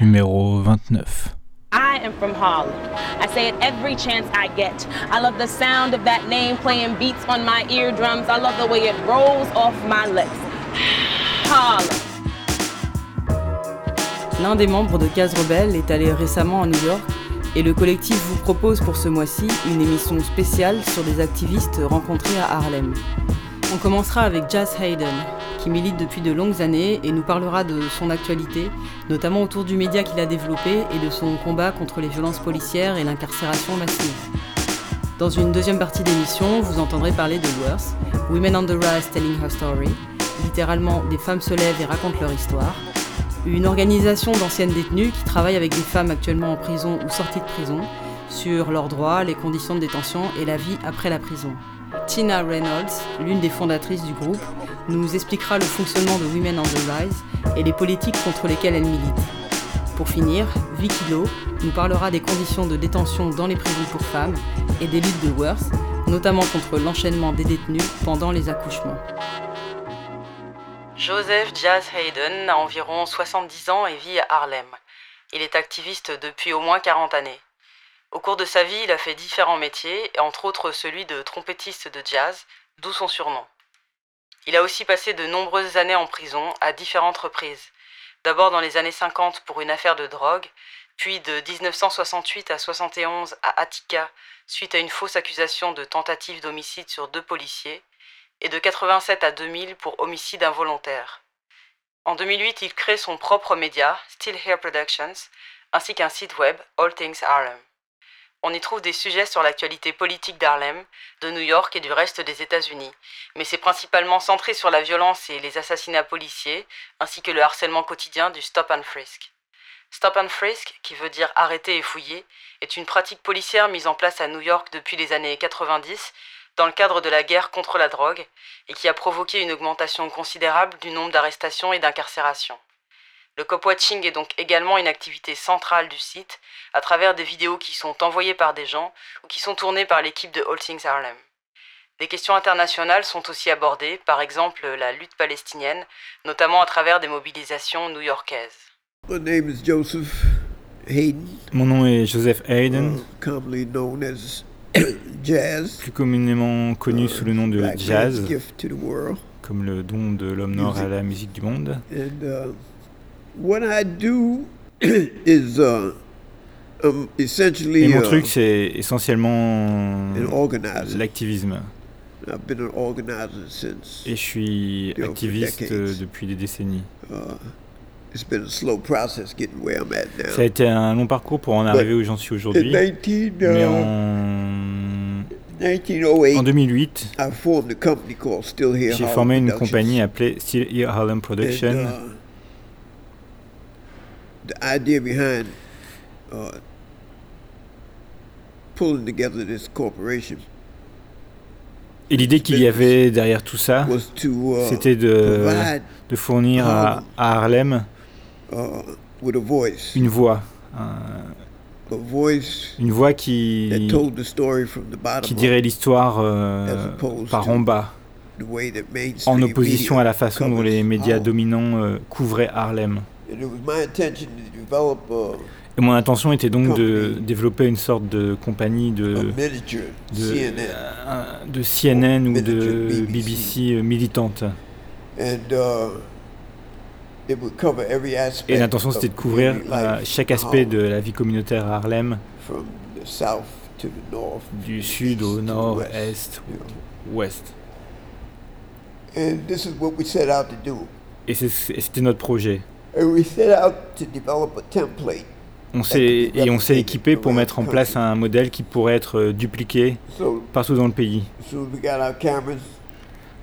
Numéro 29. I am from Harlem. I say it every chance I get. I love the sound of that name playing beats on my eardrums. I love the way it rolls off my lips. Harlem. L'un des membres de Case Rebelle est allé récemment à New York et le collectif vous propose pour ce mois-ci une émission spéciale sur des activistes rencontrés à Harlem. On commencera avec Jazz Hayden, qui milite depuis de longues années et nous parlera de son actualité, notamment autour du média qu'il a développé et de son combat contre les violences policières et l'incarcération massive. Dans une deuxième partie d'émission, vous entendrez parler de Worth, Women on the Rise Telling Her Story, littéralement des femmes se lèvent et racontent leur histoire, une organisation d'anciennes détenues qui travaille avec des femmes actuellement en prison ou sorties de prison sur leurs droits, les conditions de détention et la vie après la prison. Tina Reynolds, l'une des fondatrices du groupe, nous expliquera le fonctionnement de Women on the Rise et les politiques contre lesquelles elle milite. Pour finir, Vicky Lowe nous parlera des conditions de détention dans les prisons pour femmes et des luttes de Worth, notamment contre l'enchaînement des détenus pendant les accouchements. Joseph Jazz Hayden a environ 70 ans et vit à Harlem. Il est activiste depuis au moins 40 années. Au cours de sa vie, il a fait différents métiers, entre autres celui de trompettiste de jazz, d'où son surnom. Il a aussi passé de nombreuses années en prison, à différentes reprises. D'abord dans les années 50 pour une affaire de drogue, puis de 1968 à 71 à Attica suite à une fausse accusation de tentative d'homicide sur deux policiers, et de 87 à 2000 pour homicide involontaire. En 2008, il crée son propre média, Still Here Productions, ainsi qu'un site web, All Things Harlem. On y trouve des sujets sur l'actualité politique d'Harlem, de New York et du reste des États-Unis, mais c'est principalement centré sur la violence et les assassinats policiers, ainsi que le harcèlement quotidien du stop and frisk. Stop and frisk, qui veut dire arrêter et fouiller, est une pratique policière mise en place à New York depuis les années 90 dans le cadre de la guerre contre la drogue et qui a provoqué une augmentation considérable du nombre d'arrestations et d'incarcérations. Le cop-watching est donc également une activité centrale du site à travers des vidéos qui sont envoyées par des gens ou qui sont tournées par l'équipe de All Things Harlem. Des questions internationales sont aussi abordées, par exemple la lutte palestinienne, notamment à travers des mobilisations new-yorkaises. Mon nom est Joseph Hayden, plus communément connu sous le nom de Jazz, comme le don de l'homme noir à la musique du monde. uh, what I do is uh, um, essentially Et mon uh, truc, c'est essentiellement l'activisme. I've been an organizer since. Et je suis activiste depuis des décennies. Uh, it's been a slow process getting where I'm at now. Ça a été un long parcours pour en arriver où j'en suis aujourd'hui. 19, Mais uh, en, 1908, en 2008, I formed a company called Still Here j'ai formé une compagnie appelée Still Here Harlem Production. Uh, the idea behind uh, pulling together this corporation Et l'idée qu'il y avait derrière tout ça, uh, c'était de, fournir à, à Harlem uh, une voix. un- une voix qui, dirait l'histoire euh, par en bas, en opposition à la façon dont les médias dominants euh, couvraient Harlem. And it was my intention to develop Et mon intention était donc de développer une sorte de compagnie de, de, CNN, euh, de CNN ou de BBC. Euh, militante. and uh, it would cover every aspect. Et l'intention c'était de couvrir euh, chaque aspect de la vie communautaire à Harlem, from the south to the north, du sud au nord, est, ouest. And this is what we set out to do. Et c'est- et c'était notre projet. On s'est et on s'est équipé pour mettre en place un modèle qui pourrait être euh, dupliqué partout dans le pays.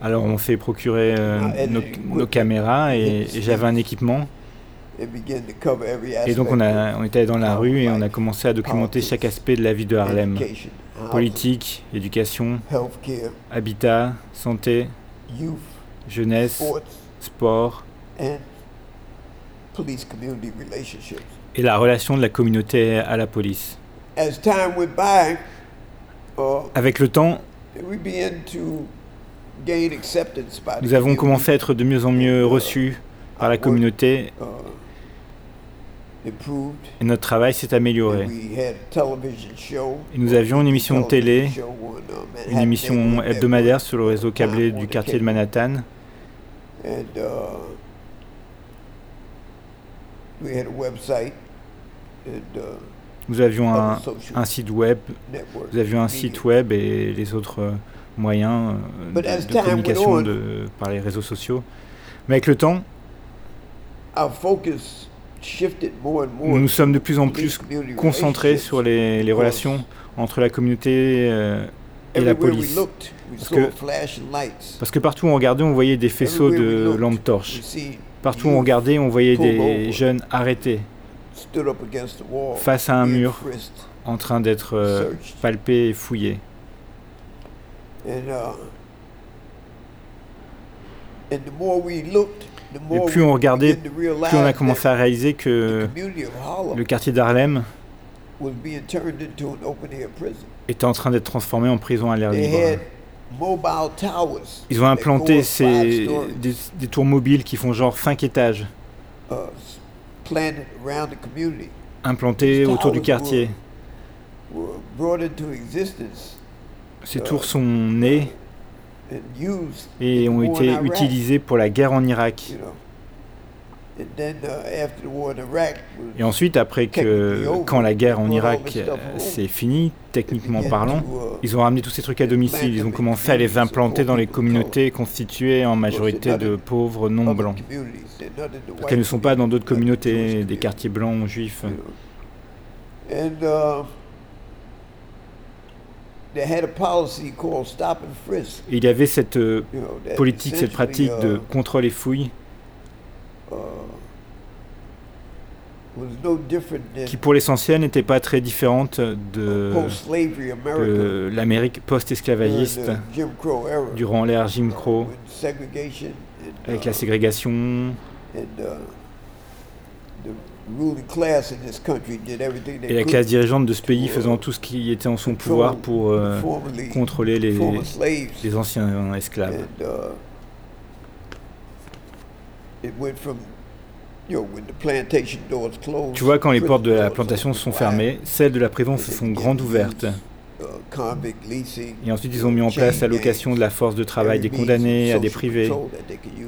Alors on s'est procuré euh, nos, caméras et, et j'avais un équipement. Et donc on, a, on était dans la rue et on a commencé à documenter chaque aspect de la vie de Harlem. politique, éducation, habitat, santé, jeunesse, sport et la relation de la communauté à la police. Uh, Avec le temps, nous avons commencé à être de mieux en mieux reçus par la communauté uh, et notre travail s'est amélioré. Et nous avions une émission de télé, uh, une émission hebdomadaire sur le réseau câblé du quartier de Manhattan. Nous avions un, un, site web, nous avions un site web et les autres euh, moyens euh, de, de communication de, par les réseaux sociaux. Mais avec le temps, nous nous sommes de plus en plus concentrés sur les, les relations entre la communauté euh, et la police. Parce que, parce que, partout où on regardait, on voyait des faisceaux de lampes torches. Partout où on regardait, on voyait des jeunes arrêtés face à un mur en train d'être euh, palpés et fouillés. Uh, et plus on regardait, plus on a commencé à réaliser que le quartier d'Harlem était en train d'être transformé en prison à l'air libre. Ils ont implanté ces, des, tours mobiles qui font genre 5 étages, uh, implantés autour du quartier. Ces tours sont nées et ont été utilisés pour la guerre en Irak. Uh, et ensuite, après que, quand la guerre en Irak euh, s'est finie, techniquement parlant, uh, ils ont ramené tous ces trucs à domicile. Ils ont commencé à les implanter dans les communautés constituées en majorité de pauvres non blancs. Parce qu'elles ne sont pas dans d'autres communautés, des quartiers blancs juifs. il y avait cette euh, politique, cette pratique de uh, contrôle et fouille uh, qui pour l'essentiel n'était pas très différente de, l'Amérique post-esclavagiste durant l'ère Jim Crow, avec la ségrégation, et la classe dirigeante de ce pays faisant tout ce qui était en son pouvoir pour euh, contrôler les, les, anciens esclaves. Tu vois, quand les portes de la plantation sont fermées, celles de la prison se sont grandes ouvertes. Et ensuite, ils ont mis en place la location de la force de travail des condamnés à des privés,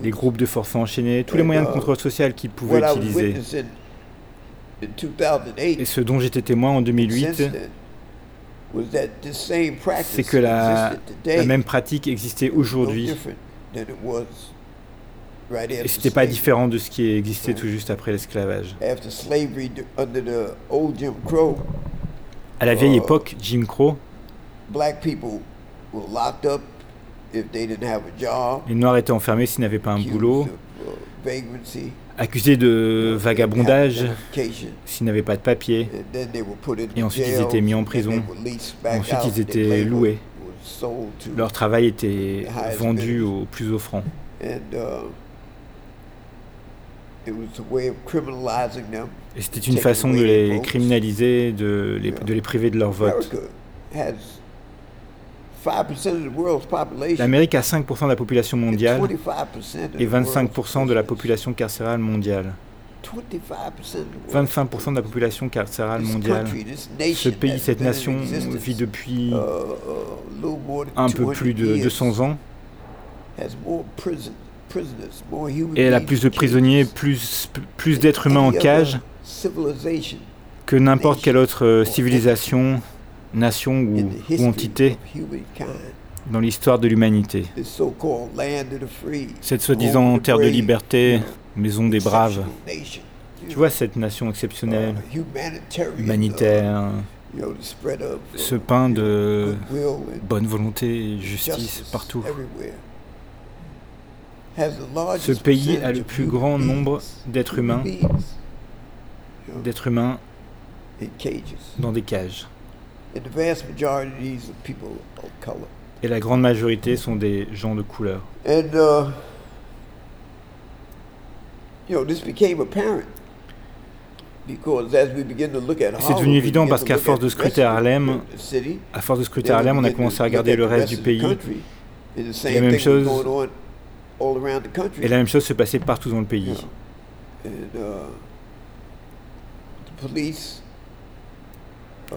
des groupes de forces enchaînées, tous les moyens de uh, contrôle social qu'ils pouvaient utiliser. Et ce dont j'étais témoin en 2008, c'est que la, la, même pratique existait aujourd'hui. Et ce n'était pas différent de ce qui existait tout juste après l'esclavage. À la vieille uh, époque, Jim Crow, les Noirs étaient enfermés s'ils n'avaient pas un boulot, uh, accusés de vagabondage s'ils n'avaient pas de papier, et ensuite ils étaient mis en prison, ensuite ils étaient loués. Leur travail était vendu au plus offrant. Et c'était une façon de les criminaliser, de les, de les priver de leur vote. L'Amérique a 5% de la population mondiale et 25% de la population. carcérale mondiale. 25% de la population carcérale mondiale. Ce pays, cette nation vit depuis uh, uh, un peu plus de 200 ans et elle a plus de prisonniers, plus, plus d'êtres humains en cage que n'importe quelle autre euh, civilisation, nation ou, ou entité dans l'histoire de l'humanité. Cette soi-disant terre de liberté, maison des braves. Tu vois cette nation exceptionnelle, humanitaire, ce pain de bonne volonté et justice partout. Ce pays a le plus grand nombre d'êtres humains, d'êtres humains dans des cages. Et la grande majorité sont des gens de couleur. Uh, you know, this became apparent. C'est devenu évident parce qu'à force de scruter Harlem, à force de scruter Harlem, on a commencé à regarder le reste du pays. Et la même chose, et la même chose se passait partout dans le pays.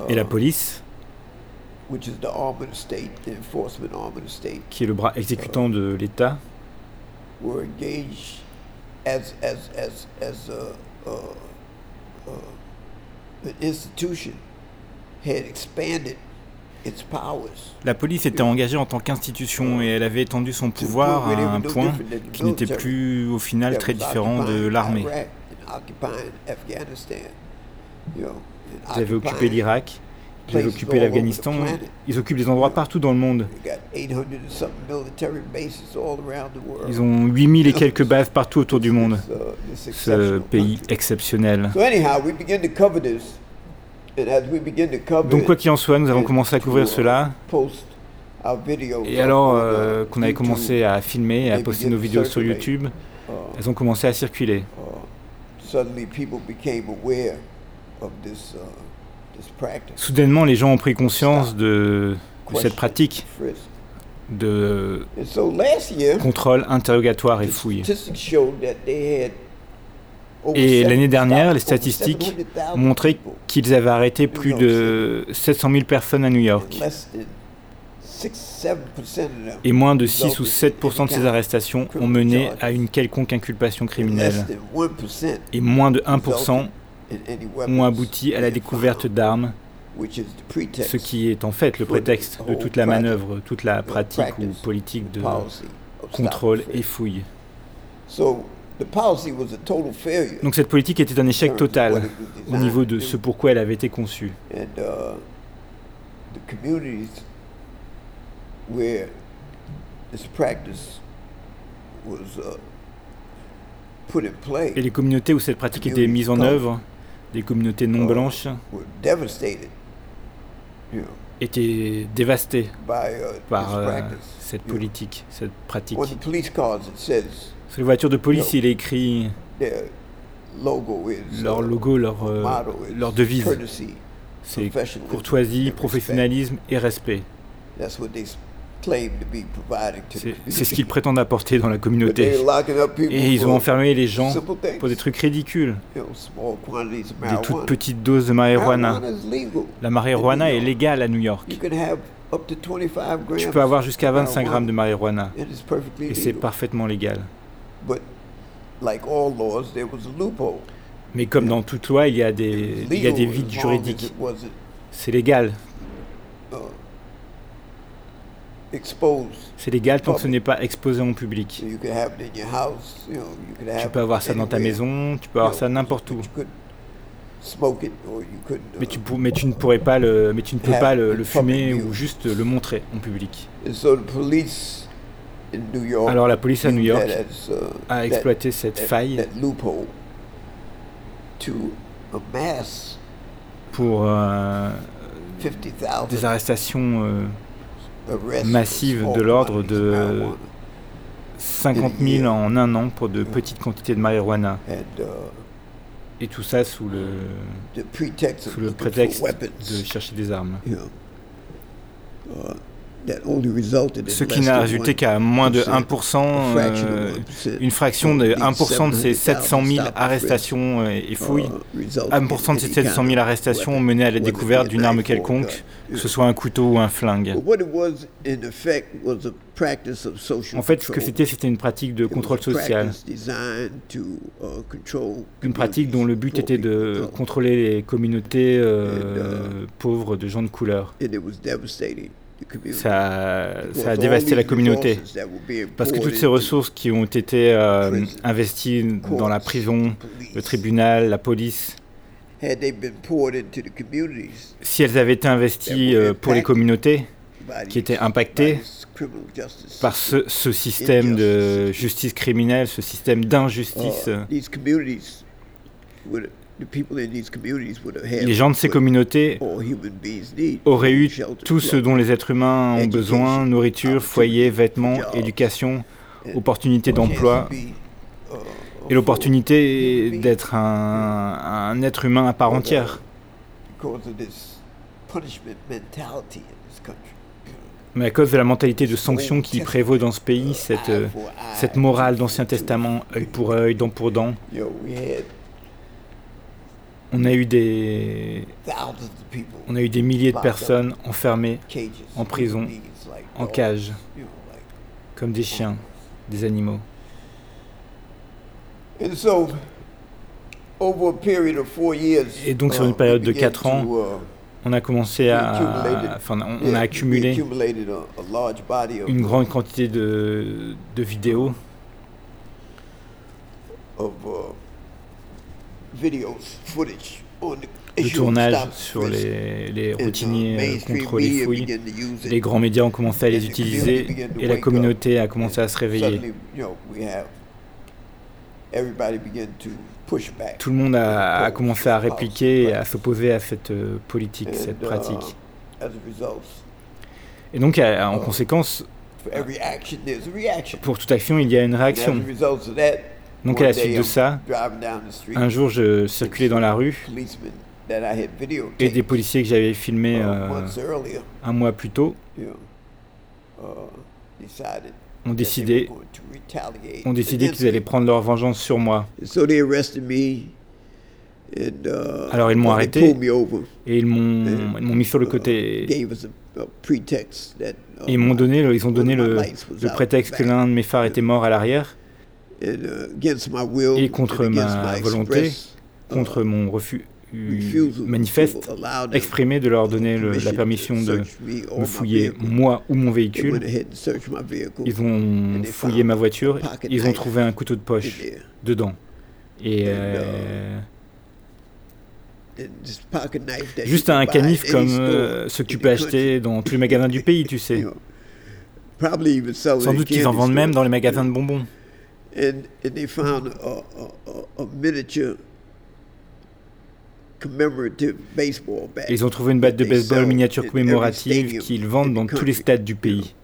Et la police, qui est le bras exécutant de l'État, la police était engagée en tant qu'institution et elle avait étendu son pouvoir à un point qui n'était plus au final très différent de l'armée. Ils avaient occupé l'Irak, ils avaient occupé l'Afghanistan, ils occupent des endroits partout dans le monde. Ils ont 8000 et quelques bases partout autour du monde. Ce pays exceptionnel. Donc quoi qu'il en soit, nous avons commencé à couvrir cela. Et alors euh, qu'on avait commencé à filmer et à poster nos vidéos sur YouTube, elles ont commencé à circuler. Soudainement, les gens ont pris conscience de, cette pratique de contrôle, interrogatoire et fouille. Et l'année dernière, les statistiques montraient qu'ils avaient arrêté plus de 700 000 personnes à New York. Et moins de 6 ou 7 de ces arrestations ont mené à une quelconque inculpation criminelle. Et moins de 1% ont abouti à la découverte d'armes, ce qui est en fait le prétexte de toute la manœuvre, toute la pratique ou politique de contrôle et fouille. Donc cette politique était un échec total au niveau de ce pourquoi elle avait été conçue. Et les communautés où cette pratique était mise en œuvre, des communautés non uh, blanches, étaient dévastées uh, par euh, cette politique, cette pratique. Sur les voitures de police, il est écrit leur logo, leur, uh, euh, leur devise. C'est courtoisie, professionnalisme et respect. C'est ce qu'ils prétendent apporter dans la communauté. Et ils ont enfermé les gens pour des trucs ridicules. Des toutes petites doses de marijuana. La marijuana est légale à New York. Tu peux avoir jusqu'à 25 grammes de marijuana. Et c'est parfaitement légal. Mais comme dans toute loi, il y a des, il y a des vides juridiques. C'est légal. Uh, c'est légal tant que ce n'est pas exposé en public. Tu peux avoir ça dans ta maison, tu peux avoir ça n'importe où. Mais tu, mais tu ne pourrais pas le, mais tu ne peux pas le, fumer ou juste le montrer en public. Alors la police à New York uh, a exploité cette faille pour euh, des arrestations euh, massive de l'ordre de 50 000 en un an pour de petites quantités de marijuana. Uh, Et tout ça sous le, sous le prétexte de chercher des armes. Ce qui n'a résulté qu'à moins de 1%, euh, une fraction de 1% de ces 700 000 arrestations euh, et fouilles, 1% de ces 700 000 arrestations ont mené à la découverte d'une arme quelconque, que ce soit un couteau ou un flingue. En fait, ce que c'était, c'était une pratique de contrôle social. Une pratique dont le but était de contrôler les communautés euh, pauvres de gens de couleur ça, ça, a dévasté la communauté. Parce que toutes ces ressources qui ont été euh, investies dans la prison, le tribunal, la police, si elles avaient été investies euh, pour les communautés qui étaient impactées par ce, ce système de justice criminelle, ce système d'injustice, les gens de ces communautés auraient eu tout ce dont les êtres humains ont besoin, nourriture, foyer, vêtements, éducation, opportunité d'emploi, et l'opportunité d'être un, un, être humain à part entière. Mais à cause de la mentalité de sanction qui prévaut dans ce pays, cette, cette morale d'Ancien Testament, œil pour œil, dent pour dent, on a eu des, on a eu des milliers de personnes enfermées en prison, en cage, comme des chiens, des animaux. Et donc sur une période de 4 ans, on a commencé à, enfin, on a accumulé une grande quantité de, de vidéos de tournage sur les, les routiniers contre les fouilles. Les grands médias ont commencé à les utiliser et la communauté a commencé à se réveiller. Tout le monde a, commencé à répliquer, à s'opposer à cette euh, politique, cette pratique. Uh, et donc, en conséquence, pour toute action, il y a une réaction. Donc à la suite de ça, un jour je circulais dans la rue et des policiers que j'avais filmés uh, euh, un mois plus tôt uh, ont décidé, ont décidé qu'ils allaient prendre leur vengeance sur moi. Uh, Alors ils m'ont arrêté et ils m'ont mis sur le côté. Et ils m'ont donné, ils ont donné le, le prétexte que l'un de mes phares était mort à l'arrière. Uh, et contre ma volonté, contre mon refus manifeste, exprimé de leur donner la permission de me fouiller moi ou mon véhicule. Ils ont fouillé ma voiture, ils ont trouvé un couteau de poche dedans. Et euh, juste un canif comme euh, ce que tu peux acheter dans tous les magasins du pays, tu sais. Sans doute qu'ils en vendent même dans les magasins de bonbons. Ils ont trouvé une batte de baseball miniature commémorative qu'ils vendent dans tous les stades du pays.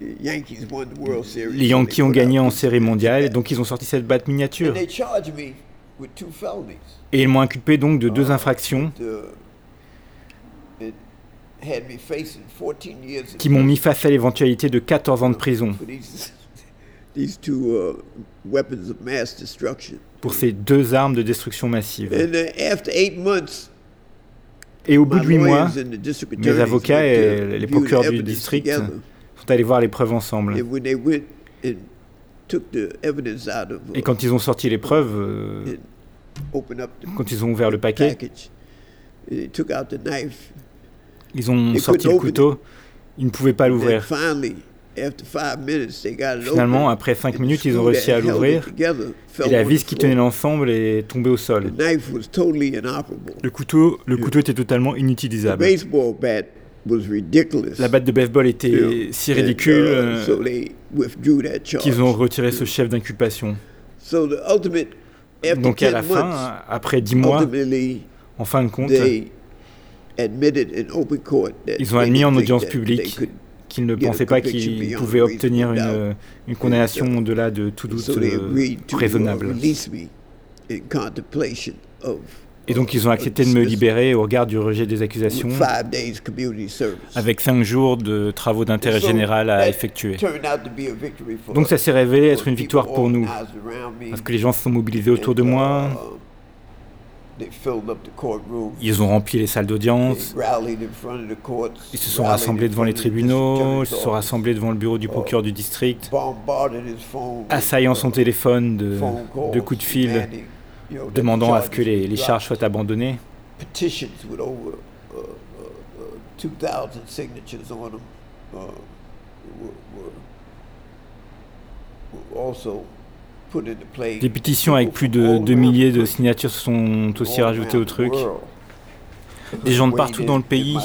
Les Yankees ont gagné en série mondiale, et donc ils ont sorti cette batte miniature. Et ils m'ont inculpé donc de deux uh, infractions qui m'ont mis face à l'éventualité de 14 ans de prison. Pour ces deux armes de destruction massive. And uh, after eight months, et au bout de huit mois, mes avocats et les procureurs du district sont allés voir les preuves ensemble. Et quand ils ont sorti les preuves, euh, quand ils ont ouvert le paquet, ils ont sorti le couteau, ils ne pouvaient pas l'ouvrir. Finalement, après 5 minutes, ils ont réussi à l'ouvrir. et la vis qui tenait l'ensemble est tombée au sol. Le couteau, le couteau était totalement inutilisable. La batte de baseball était si ridicule uh, euh, qu'ils ont retiré ce chef d'inculpation. Donc à la fin, après 10 mois, en fin de compte, ils ont admis en audience publique qu'ils ne pensaient pas qu'ils pouvaient obtenir une, une condamnation au-delà de tout doute uh, raisonnable. Et donc ils ont accepté de me libérer au regard du rejet des accusations, avec cinq jours de travaux d'intérêt général à effectuer. Donc ça s'est révélé être une victoire pour nous, parce que les gens se sont mobilisés autour de moi, uh, ils ont rempli les salles d'audience. Ils se sont rassemblés devant les tribunaux. Ils se sont rassemblés devant le bureau du procureur du district, assaillant son téléphone de, de coups de fil, demandant à ce que les, les charges soient abandonnées. Des pétitions avec plus de 2 milliers de signatures sont aussi rajoutées au truc. Des gens de partout dans le pays,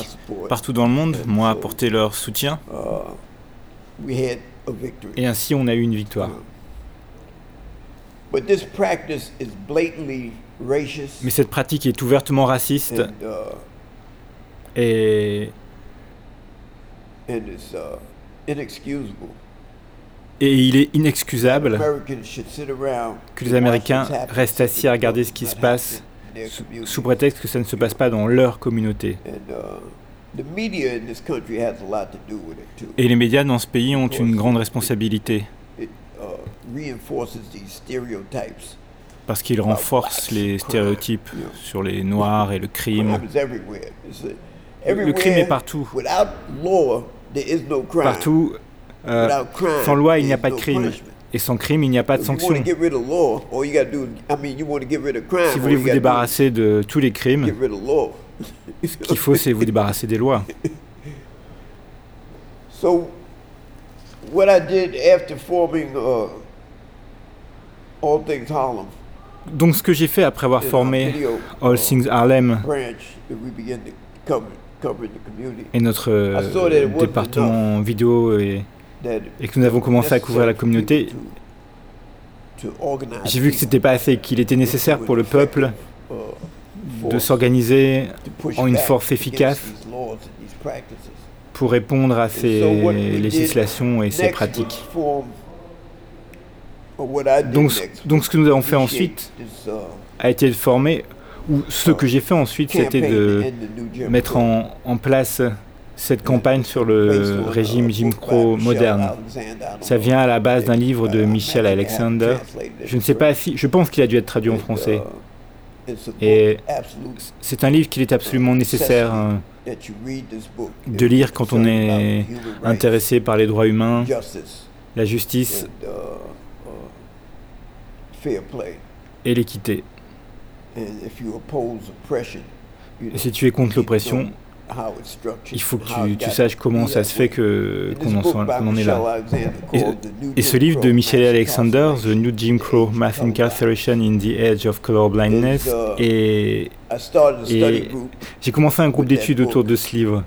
partout dans le monde, m'ont apporté leur soutien. Et ainsi, on a eu une victoire. Mais cette pratique est ouvertement raciste et uh, et il est inexcusable que les Américains restent assis à regarder ce qui se passe sous, prétexte que ça ne se passe pas dans leur communauté. Uh, et les médias dans ce pays ont une grande responsabilité. Parce qu'ils renforcent les stéréotypes sur les Noirs et le crime. Le crime est partout. Partout, euh, sans loi, il n'y a pas de crime. Et sans crime, il n'y a pas de sanction. Si vous voulez vous débarrasser de tous les crimes, ce qu'il faut, c'est vous débarrasser des lois. Donc ce que j'ai fait après avoir formé All Things Harlem et notre euh, département vidéo et, et, que nous avons commencé à couvrir la communauté, j'ai vu que c'était pas assez, qu'il était nécessaire pour le peuple uh, de s'organiser en une force efficace pour répondre à ces législations et ces pratiques. Donc, donc ce que nous avons fait ensuite uh, a été de former, ou ce que j'ai fait ensuite, c'était de mettre en, en, place cette campagne sur le régime Jim Crow moderne. Ça vient à la base d'un livre de Michel Alexander. Je ne sais pas si, je pense qu'il a dû être traduit en français. Et c'est un livre qu'il est absolument nécessaire hein, de lire quand on est intéressé par les droits humains, la justice et l'équité. Et si tu es contre l'oppression, il faut que tu, saches comment ça se fait que qu'on en, est là. Et, ce livre de Michel Alexander, The New Jim Crow Math Incarceration in the Age of Colorblindness, uh, et, et j'ai commencé un groupe d'études autour de ce livre.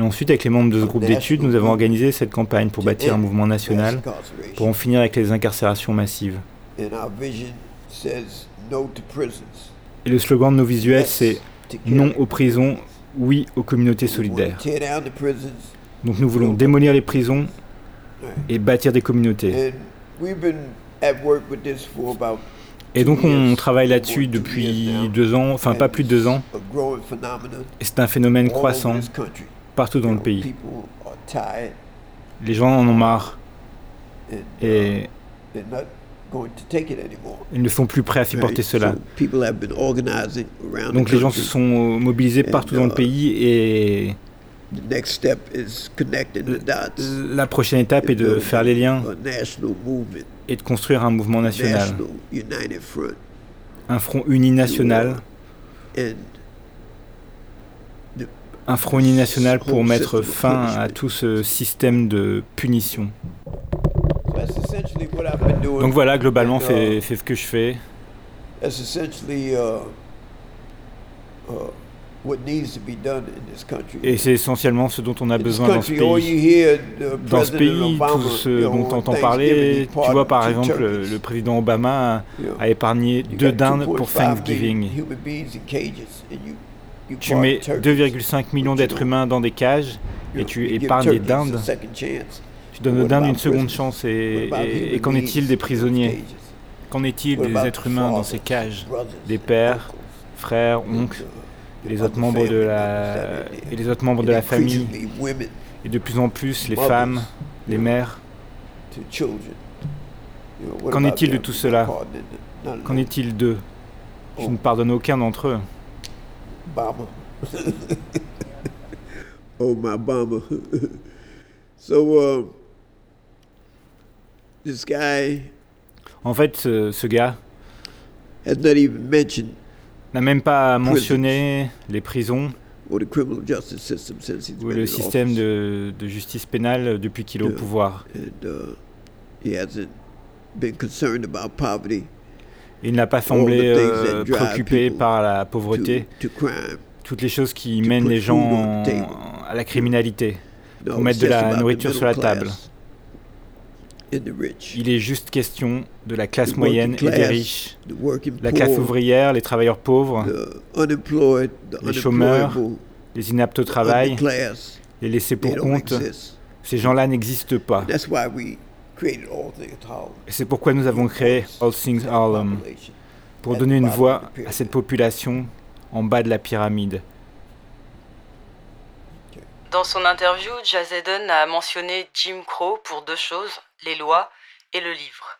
Et ensuite, avec les membres de ce groupe d'études, nous avons organisé cette campagne pour bâtir un mouvement national pour en finir avec les incarcérations massives. Et le slogan de nos visuels, c'est non aux prisons, oui aux communautés solidaires. Donc nous voulons démolir les prisons et bâtir des communautés. Et donc on travaille là-dessus depuis deux ans, enfin pas plus de deux ans. Et c'est un phénomène croissant partout dans le pays. Les gens en ont marre. Et ils ne sont plus prêts à supporter cela. Donc les gens se sont mobilisés partout dans le pays et la prochaine étape est de faire les liens et de construire un mouvement national, un front uni national, un front uni national pour mettre fin à tout ce système de punition. Donc voilà, globalement, c'est ce que je fais. Et c'est essentiellement ce dont on a besoin dans ce pays. Dans ce pays, tout ce dont on entend parler, tu vois par exemple, le, président Obama a, épargné deux dindes pour Thanksgiving. Tu mets 2,5 millions d'êtres humains dans des cages et tu épargnes des dindes. Tu donnes aux dindes une seconde chance. Et, et qu'en est-il des prisonniers? Qu'en est-il des êtres humains dans ces cages? Des pères, frères, oncles les autres membres de la et les autres membres de la famille. et de plus en plus les femmes, les mères. Qu'en est-il de tout cela? Qu'en est-il d'eux? Je ne pardonne aucun d'entre eux. oh my Bama. so uh, this guy. En fait, ce, ce gars. Has not even mentioned n'a même pas mentionné les prisons ou le système de, de justice pénale depuis qu'il est au pouvoir. Il n'a pas semblé euh, préoccupé par la pauvreté, toutes les choses qui mènent les gens à la criminalité, pour mettre de la nourriture sur la table. Il est juste question de la classe moyenne et des riches, la classe ouvrière, les travailleurs pauvres, les chômeurs, les inaptes au travail, les laissés pour compte. Ces gens-là n'existent pas. Et c'est pourquoi nous avons créé All Things Harlem, pour donner une voix à cette population en bas de la pyramide. Dans son interview, Jazz a mentionné Jim Crow pour deux choses, les lois et le livre.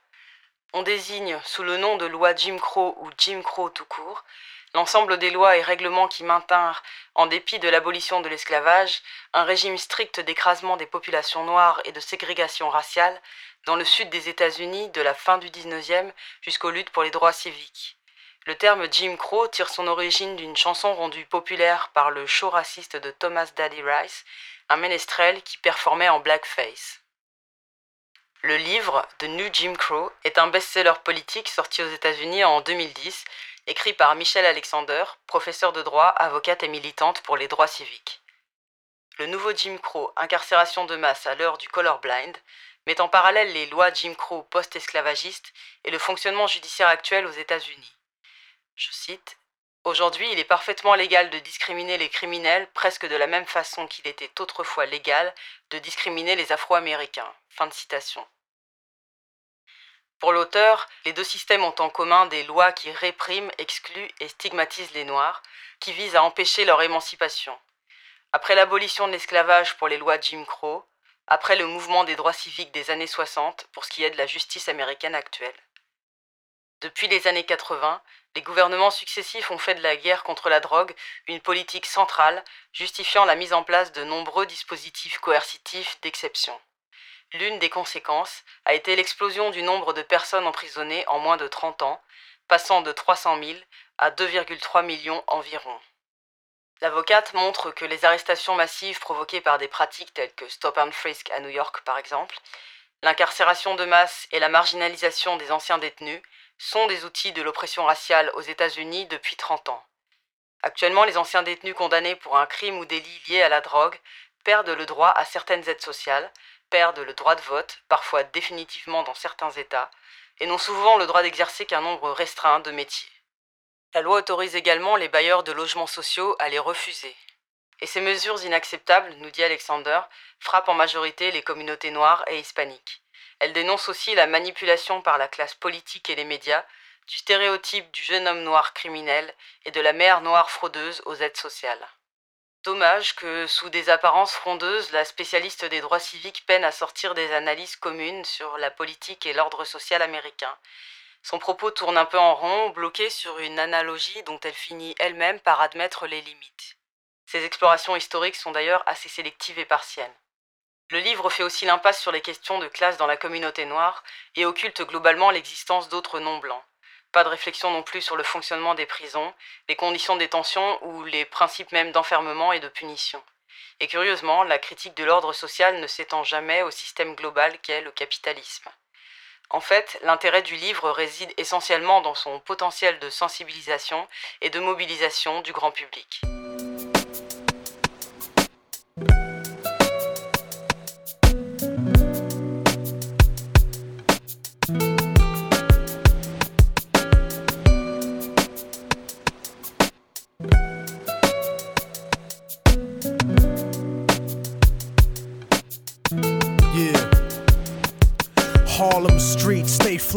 On désigne sous le nom de loi Jim Crow ou Jim Crow tout court l'ensemble des lois et règlements qui maintinrent, en dépit de l'abolition de l'esclavage, un régime strict d'écrasement des populations noires et de ségrégation raciale dans le sud des États-Unis de la fin du 19e jusqu'aux luttes pour les droits civiques. Le terme Jim Crow tire son origine d'une chanson rendue populaire par le show raciste de Thomas Daddy Rice, un ménestrel qui performait en blackface. Le livre The New Jim Crow est un best-seller politique sorti aux États-Unis en 2010, écrit par Michelle Alexander, professeure de droit, avocate et militante pour les droits civiques. Le nouveau Jim Crow, incarcération de masse à l'heure du colorblind, met en parallèle les lois Jim Crow post-esclavagistes et le fonctionnement judiciaire actuel aux États-Unis. Je cite Aujourd'hui, il est parfaitement légal de discriminer les criminels presque de la même façon qu'il était autrefois légal de discriminer les Afro-Américains. Fin de citation. Pour l'auteur, les deux systèmes ont en commun des lois qui répriment, excluent et stigmatisent les Noirs, qui visent à empêcher leur émancipation. Après l'abolition de l'esclavage pour les lois Jim Crow, après le mouvement des droits civiques des années 60 pour ce qui est de la justice américaine actuelle. Depuis les années 80, les gouvernements successifs ont fait de la guerre contre la drogue une politique centrale, justifiant la mise en place de nombreux dispositifs coercitifs d'exception. L'une des conséquences a été l'explosion du nombre de personnes emprisonnées en moins de 30 ans, passant de 300 000 à 2,3 millions environ. L'avocate montre que les arrestations massives provoquées par des pratiques telles que stop and frisk à New York par exemple, l'incarcération de masse et la marginalisation des anciens détenus sont des outils de l'oppression raciale aux États-Unis depuis 30 ans. Actuellement, les anciens détenus condamnés pour un crime ou délit lié à la drogue perdent le droit à certaines aides sociales, perdent le droit de vote, parfois définitivement dans certains États, et n'ont souvent le droit d'exercer qu'un nombre restreint de métiers. La loi autorise également les bailleurs de logements sociaux à les refuser. Et ces mesures inacceptables, nous dit Alexander, frappent en majorité les communautés noires et hispaniques. Elle dénonce aussi la manipulation par la classe politique et les médias du stéréotype du jeune homme noir criminel et de la mère noire fraudeuse aux aides sociales. Dommage que, sous des apparences frondeuses, la spécialiste des droits civiques peine à sortir des analyses communes sur la politique et l'ordre social américain. Son propos tourne un peu en rond, bloqué sur une analogie dont elle finit elle-même par admettre les limites. Ses explorations historiques sont d'ailleurs assez sélectives et partielles. Le livre fait aussi l'impasse sur les questions de classe dans la communauté noire et occulte globalement l'existence d'autres non-blancs. Pas de réflexion non plus sur le fonctionnement des prisons, les conditions de détention ou les principes même d'enfermement et de punition. Et curieusement, la critique de l'ordre social ne s'étend jamais au système global qu'est le capitalisme. En fait, l'intérêt du livre réside essentiellement dans son potentiel de sensibilisation et de mobilisation du grand public.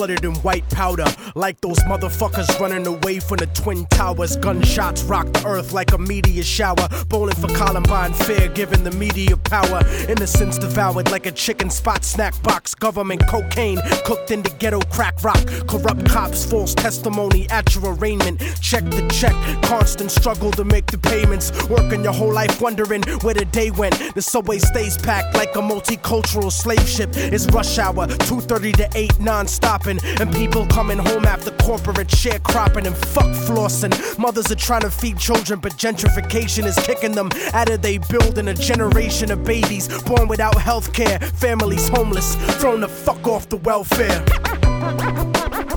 Flooded in white powder. Like those motherfuckers running away from the Twin Towers. Gunshots rock the earth like a meteor shower. Bowling for Columbine, fair giving the media power. Innocence devoured like a chicken spot snack box. Government cocaine cooked into ghetto crack rock. Corrupt cops, false testimony at your arraignment. Check the check, constant struggle to make the payments. Working your whole life wondering where the day went. The subway stays packed like a multicultural slave ship. It's rush hour, 2:30 to 8 and people coming home after corporate sharecropping and fuck flossing. Mothers are trying to feed children, but gentrification is kicking them out of they building a generation of babies born without health care, families homeless, thrown the fuck off the welfare.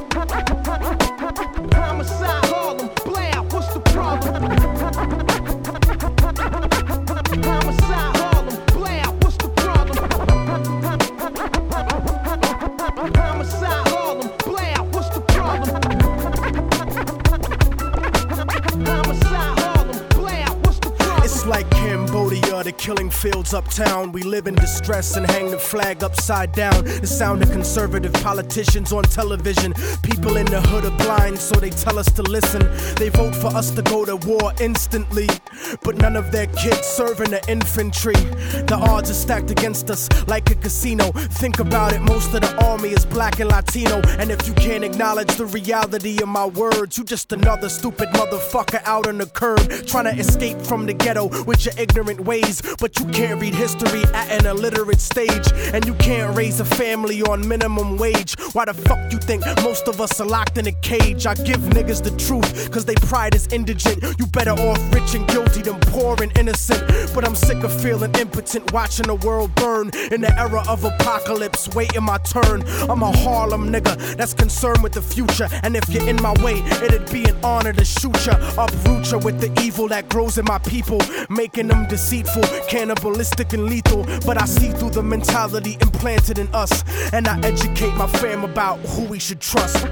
uptown. We live in distress and hang the flag upside down. The sound of conservative politicians on television. People in the hood are blind, so they tell us to listen. They vote for us to go to war instantly, but none of their kids serve in the infantry. The odds are stacked against us like a casino. Think about it, most of the army is black and Latino. And if you can't acknowledge the reality of my words, you just another stupid motherfucker out on the curb trying to escape from the ghetto with your ignorant ways. But you can't read history at an illiterate stage, and you can't raise a family on minimum wage. Why the fuck you think most of us are locked in a cage? I give niggas the truth, cause they pride is indigent. You better off rich and guilty than poor and innocent. But I'm sick of feeling impotent, watching the world burn in the era of apocalypse, waiting my turn. I'm a Harlem nigga that's concerned with the future, and if you're in my way, it'd be an honor to shoot ya, uproot ya with the evil that grows in my people, making them deceitful, cannibalistic, and lethal. But I see through the mentality implanted in us, and I educate my fam about who we should trust.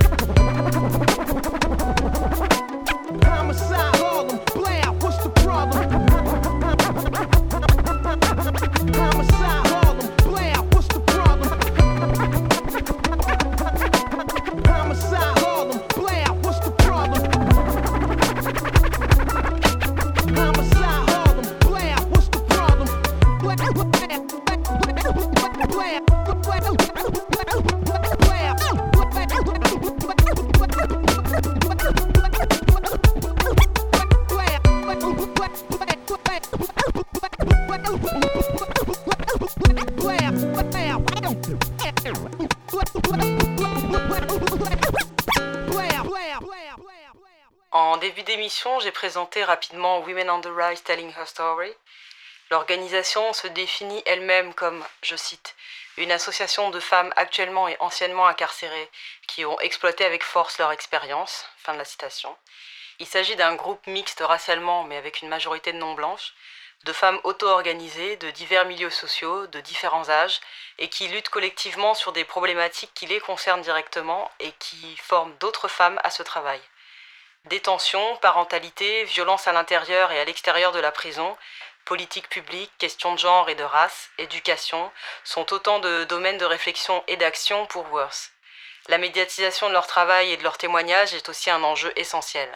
J'ai présenté rapidement Women on the Rise Telling Her Story. L'organisation se définit elle-même comme, je cite, une association de femmes actuellement et anciennement incarcérées qui ont exploité avec force leur expérience. Fin de la citation. Il s'agit d'un groupe mixte racialement mais avec une majorité de non-blanches, de femmes auto-organisées de divers milieux sociaux, de différents âges, et qui luttent collectivement sur des problématiques qui les concernent directement et qui forment d'autres femmes à ce travail. Détention, parentalité, violence à l'intérieur et à l'extérieur de la prison, politique publique, questions de genre et de race, éducation, sont autant de domaines de réflexion et d'action pour Worth. La médiatisation de leur travail et de leurs témoignages est aussi un enjeu essentiel.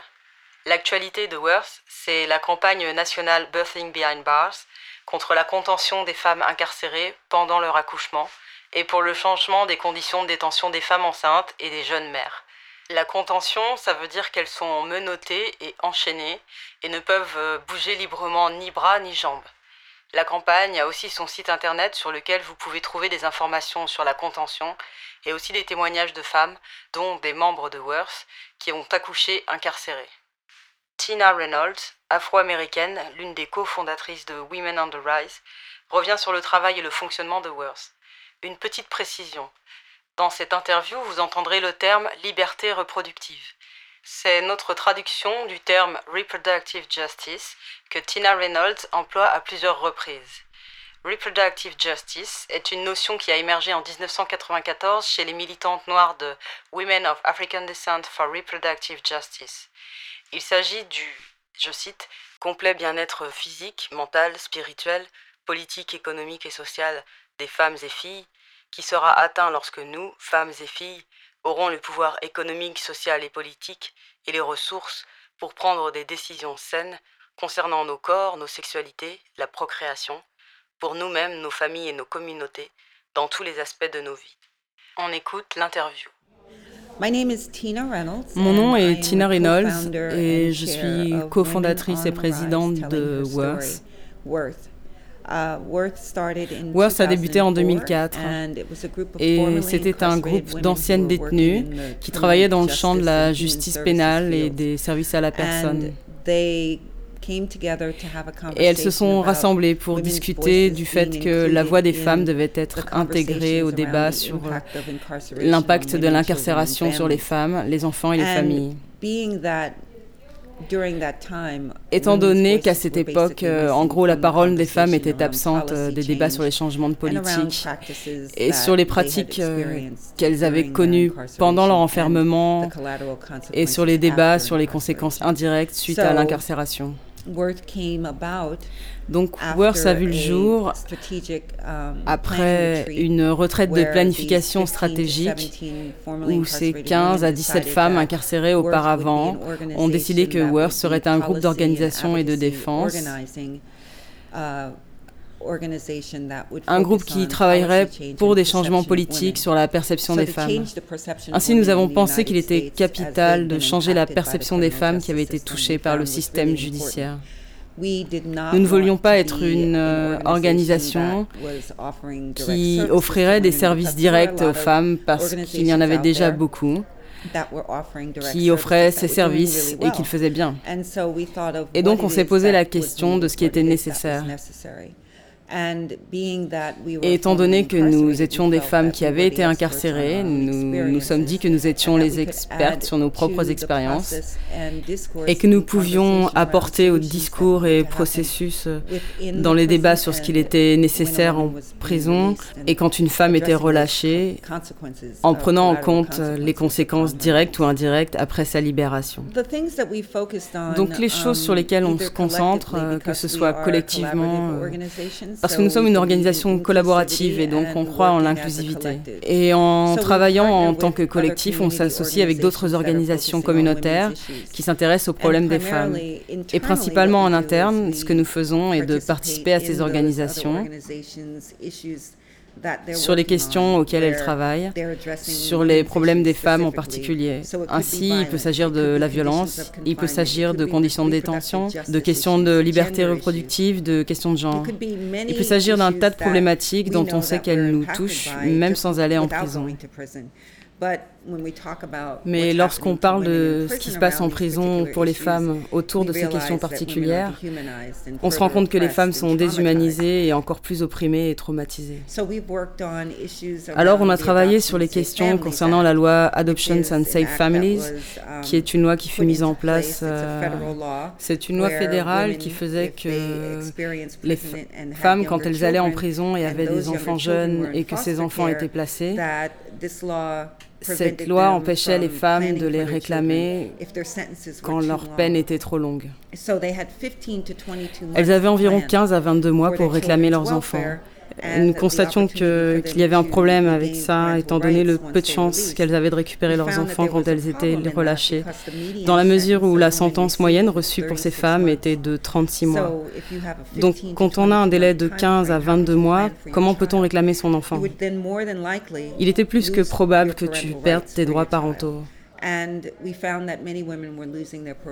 L'actualité de Worth, c'est la campagne nationale Birthing Behind Bars contre la contention des femmes incarcérées pendant leur accouchement et pour le changement des conditions de détention des femmes enceintes et des jeunes mères. La contention, ça veut dire qu'elles sont menottées et enchaînées et ne peuvent euh, bouger librement ni bras ni jambes. La campagne a aussi son site internet sur lequel vous pouvez trouver des informations sur la contention et aussi des témoignages de femmes, dont des membres de Worth, qui ont accouché incarcérées. Tina Reynolds, afro-américaine, l'une des cofondatrices de Women on the Rise, revient sur le travail et le fonctionnement de Worth. Une petite précision. Dans cette interview, vous entendrez le terme liberté reproductive. C'est notre traduction du terme reproductive justice que Tina Reynolds emploie à plusieurs reprises. Reproductive justice est une notion qui a émergé en 1994 chez les militantes noires de Women of African Descent for Reproductive Justice. Il s'agit du, je cite, complet bien-être physique, mental, spirituel, politique, économique et social des femmes et filles qui sera atteint lorsque nous, femmes et filles, aurons le pouvoir économique, social et politique et les ressources pour prendre des décisions saines concernant nos corps, nos sexualités, la procréation, pour nous-mêmes, nos familles et nos communautés, dans tous les aspects de nos vies. On écoute l'interview. Mon nom est Tina Reynolds et je suis cofondatrice et présidente de Worth. Uh, Worth a débuté en 2004 et c'était un groupe d'anciennes détenues qui travaillaient dans le champ de la justice pénale et des services à la personne. Et elles se sont rassemblées pour discuter du fait que la voix des femmes devait être intégrée au débat sur l'impact de l'incarcération sur les femmes, les enfants et les familles. Étant donné qu'à cette époque, euh, en gros, la parole des femmes était absente euh, des débats sur les changements de politique et sur les pratiques euh, qu'elles avaient connues pendant leur enfermement et sur les débats sur les conséquences indirectes suite à l'incarcération. Donc Worth a vu le jour um, après une retraite de planification stratégique où ces 15 à 17 femmes incarcérées auparavant ont décidé que Worth serait un groupe d'organisation et de défense un groupe qui travaillerait pour des changements politiques sur la perception des femmes. Ainsi, nous avons pensé qu'il était capital de changer la perception des femmes qui avaient été touchées par le système judiciaire. Nous ne voulions pas être une euh, organisation qui offrirait des services directs aux femmes parce qu'il y en avait déjà beaucoup qui offraient ces services et qu'ils faisaient bien. Et donc on s'est posé la question de ce qui était nécessaire. Et étant donné que nous étions des femmes qui avaient été incarcérées, nous nous sommes dit que nous étions les expertes sur nos propres expériences et que nous pouvions apporter au discours et processus dans les débats sur ce qu'il était nécessaire en prison et quand une femme était relâchée, en prenant en compte les conséquences directes ou indirectes après sa libération. Donc les choses sur um, lesquelles on se concentre, que ce soit collectivement, parce que nous sommes une organisation collaborative et donc on croit en l'inclusivité. Et en travaillant en tant que collectif, on s'associe avec d'autres organisations communautaires qui s'intéressent aux problèmes des femmes. Et principalement en interne, ce que nous faisons est de participer à ces organisations sur les questions auxquelles elles travaillent, sur les problèmes des femmes en particulier. Ainsi, il peut s'agir de la violence, il peut s'agir de conditions de détention, de questions de liberté reproductive, de questions de genre. Il peut s'agir d'un tas de problématiques dont on sait qu'elles nous touchent, même sans aller en prison. Mais lorsqu'on parle de ce qui se passe en prison pour les femmes autour de ces questions particulières, on se rend compte que les femmes sont déshumanisées et encore plus opprimées et traumatisées. Alors on a travaillé sur les questions concernant la loi Adoptions and Safe Families, um, qui est une loi qui fut mise en place. Euh, c'est une loi fédérale qui faisait que les femmes, quand elles allaient en prison et avaient des enfants jeunes et que ces enfants étaient placés, cette loi empêchait les femmes de les réclamer quand leur peine était trop longue. Elles avaient environ 15 à 22 mois pour réclamer leurs enfants. Nous constations qu'il y avait un problème avec ça, étant donné le peu de chance qu'elles avaient de récupérer leurs enfants quand elles étaient relâchées, dans la mesure où la sentence moyenne reçue pour ces femmes était de 36 mois. Donc, quand on a un délai de 15 à 22 mois, comment peut-on réclamer son enfant? Il était plus que probable que tu perdes tes droits parentaux.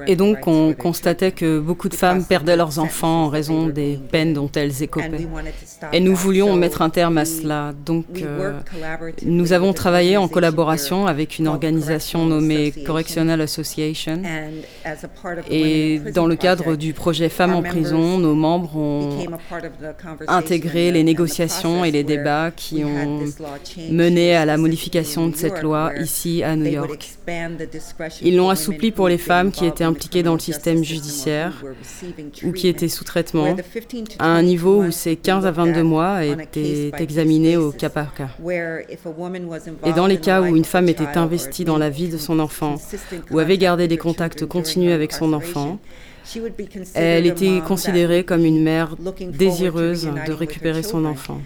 Et donc, on constatait que beaucoup de femmes perdaient leurs enfants en raison des peines dont elles écopaient. Et nous voulions mettre un terme à cela. Donc, euh, nous avons travaillé en collaboration avec une organisation nommée Correctional Association. Et dans le cadre du projet Femmes en prison, nos membres ont intégré les négociations et les débats qui ont mené à la modification de cette loi ici à New York. Ils l'ont assoupli pour les femmes qui étaient impliquées dans le système judiciaire ou qui étaient sous traitement, à un niveau où ces 15 à 22 mois étaient examinés au cas par cas. Et dans les cas où une femme était investie dans la vie de son enfant ou avait gardé des contacts continus avec son enfant, elle était considérée comme une mère désireuse de récupérer son enfant.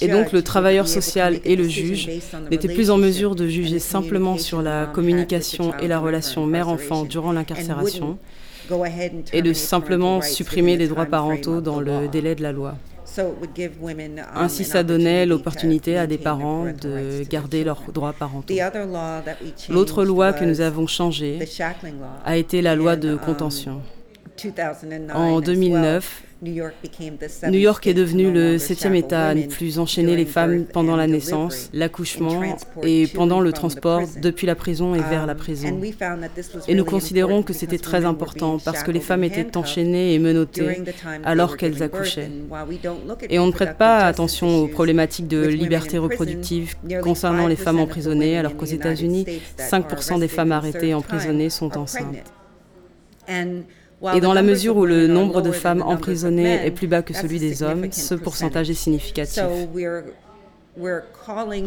Et donc le travailleur social et le juge n'étaient plus en mesure de juger simplement sur la communication et la relation mère-enfant durant l'incarcération et de simplement supprimer les droits parentaux dans le délai de la loi. Um, Ainsi, ça donnait l'opportunité à des parents de garder leurs droits parentaux. L'autre loi que nous avons changée a été la loi de um, contention. En 2009, New York est devenu le septième État à ne plus enchaîner les femmes pendant la naissance, l'accouchement et pendant le transport depuis la prison et vers la um, prison. Et nous considérons que c'était très important parce que les femmes étaient enchaînées et menottées alors qu'elles accouchaient. Et on ne prête pas attention aux problématiques de liberté reproductive concernant les femmes emprisonnées alors qu'aux États-Unis, 5% des femmes arrêtées emprisonnées sont enceintes. Et dans la mesure où le nombre de femmes emprisonnées est plus bas que celui des hommes, ce pourcentage est significatif.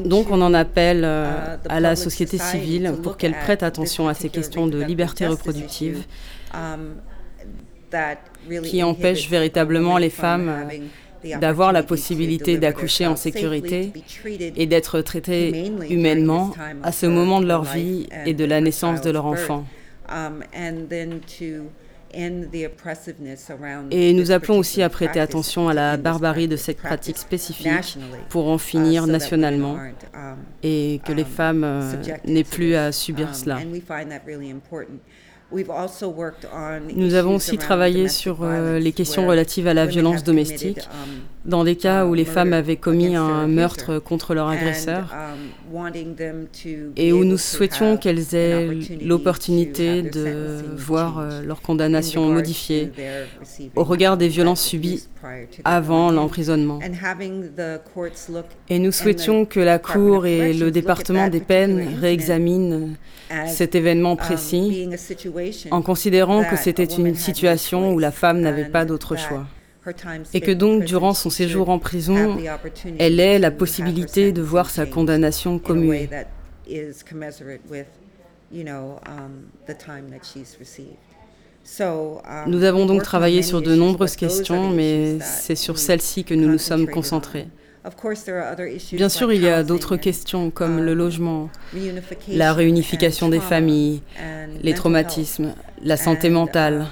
Donc on en appelle euh, à la société civile pour qu'elle prête attention à ces questions de liberté reproductive um, qui empêchent véritablement les femmes euh, d'avoir la possibilité d'accoucher en sécurité et d'être traitées humainement à ce moment de leur vie et de la naissance de leur enfant. Um, et nous appelons aussi à prêter attention à la barbarie de cette pratique spécifique pour en finir uh, nationalement um, et que les um, femmes euh, n'aient plus à subir cela. Nous avons aussi travaillé sur euh, les questions relatives à la violence domestique, um, dans des cas où les femmes avaient commis un meurtre contre leur agresseur. um, et où nous souhaitions qu'elles aient l'opportunité de voir euh, leur condamnation modifiée au regard des violences subies avant l'emprisonnement. Et nous souhaitions que la Cour et le département des peines réexaminent cet événement um, précis en considérant que c'était une situation où la femme n'avait pas d'autre choix et que donc durant son séjour en prison, elle ait la possibilité de voir sa condamnation commuée. Nous avons donc travaillé sur de nombreuses questions, mais c'est sur celle-ci que nous nous sommes concentrés. Bien sûr, il y a d'autres questions comme le um, logement, la réunification des familles, les traumatismes, la santé mentale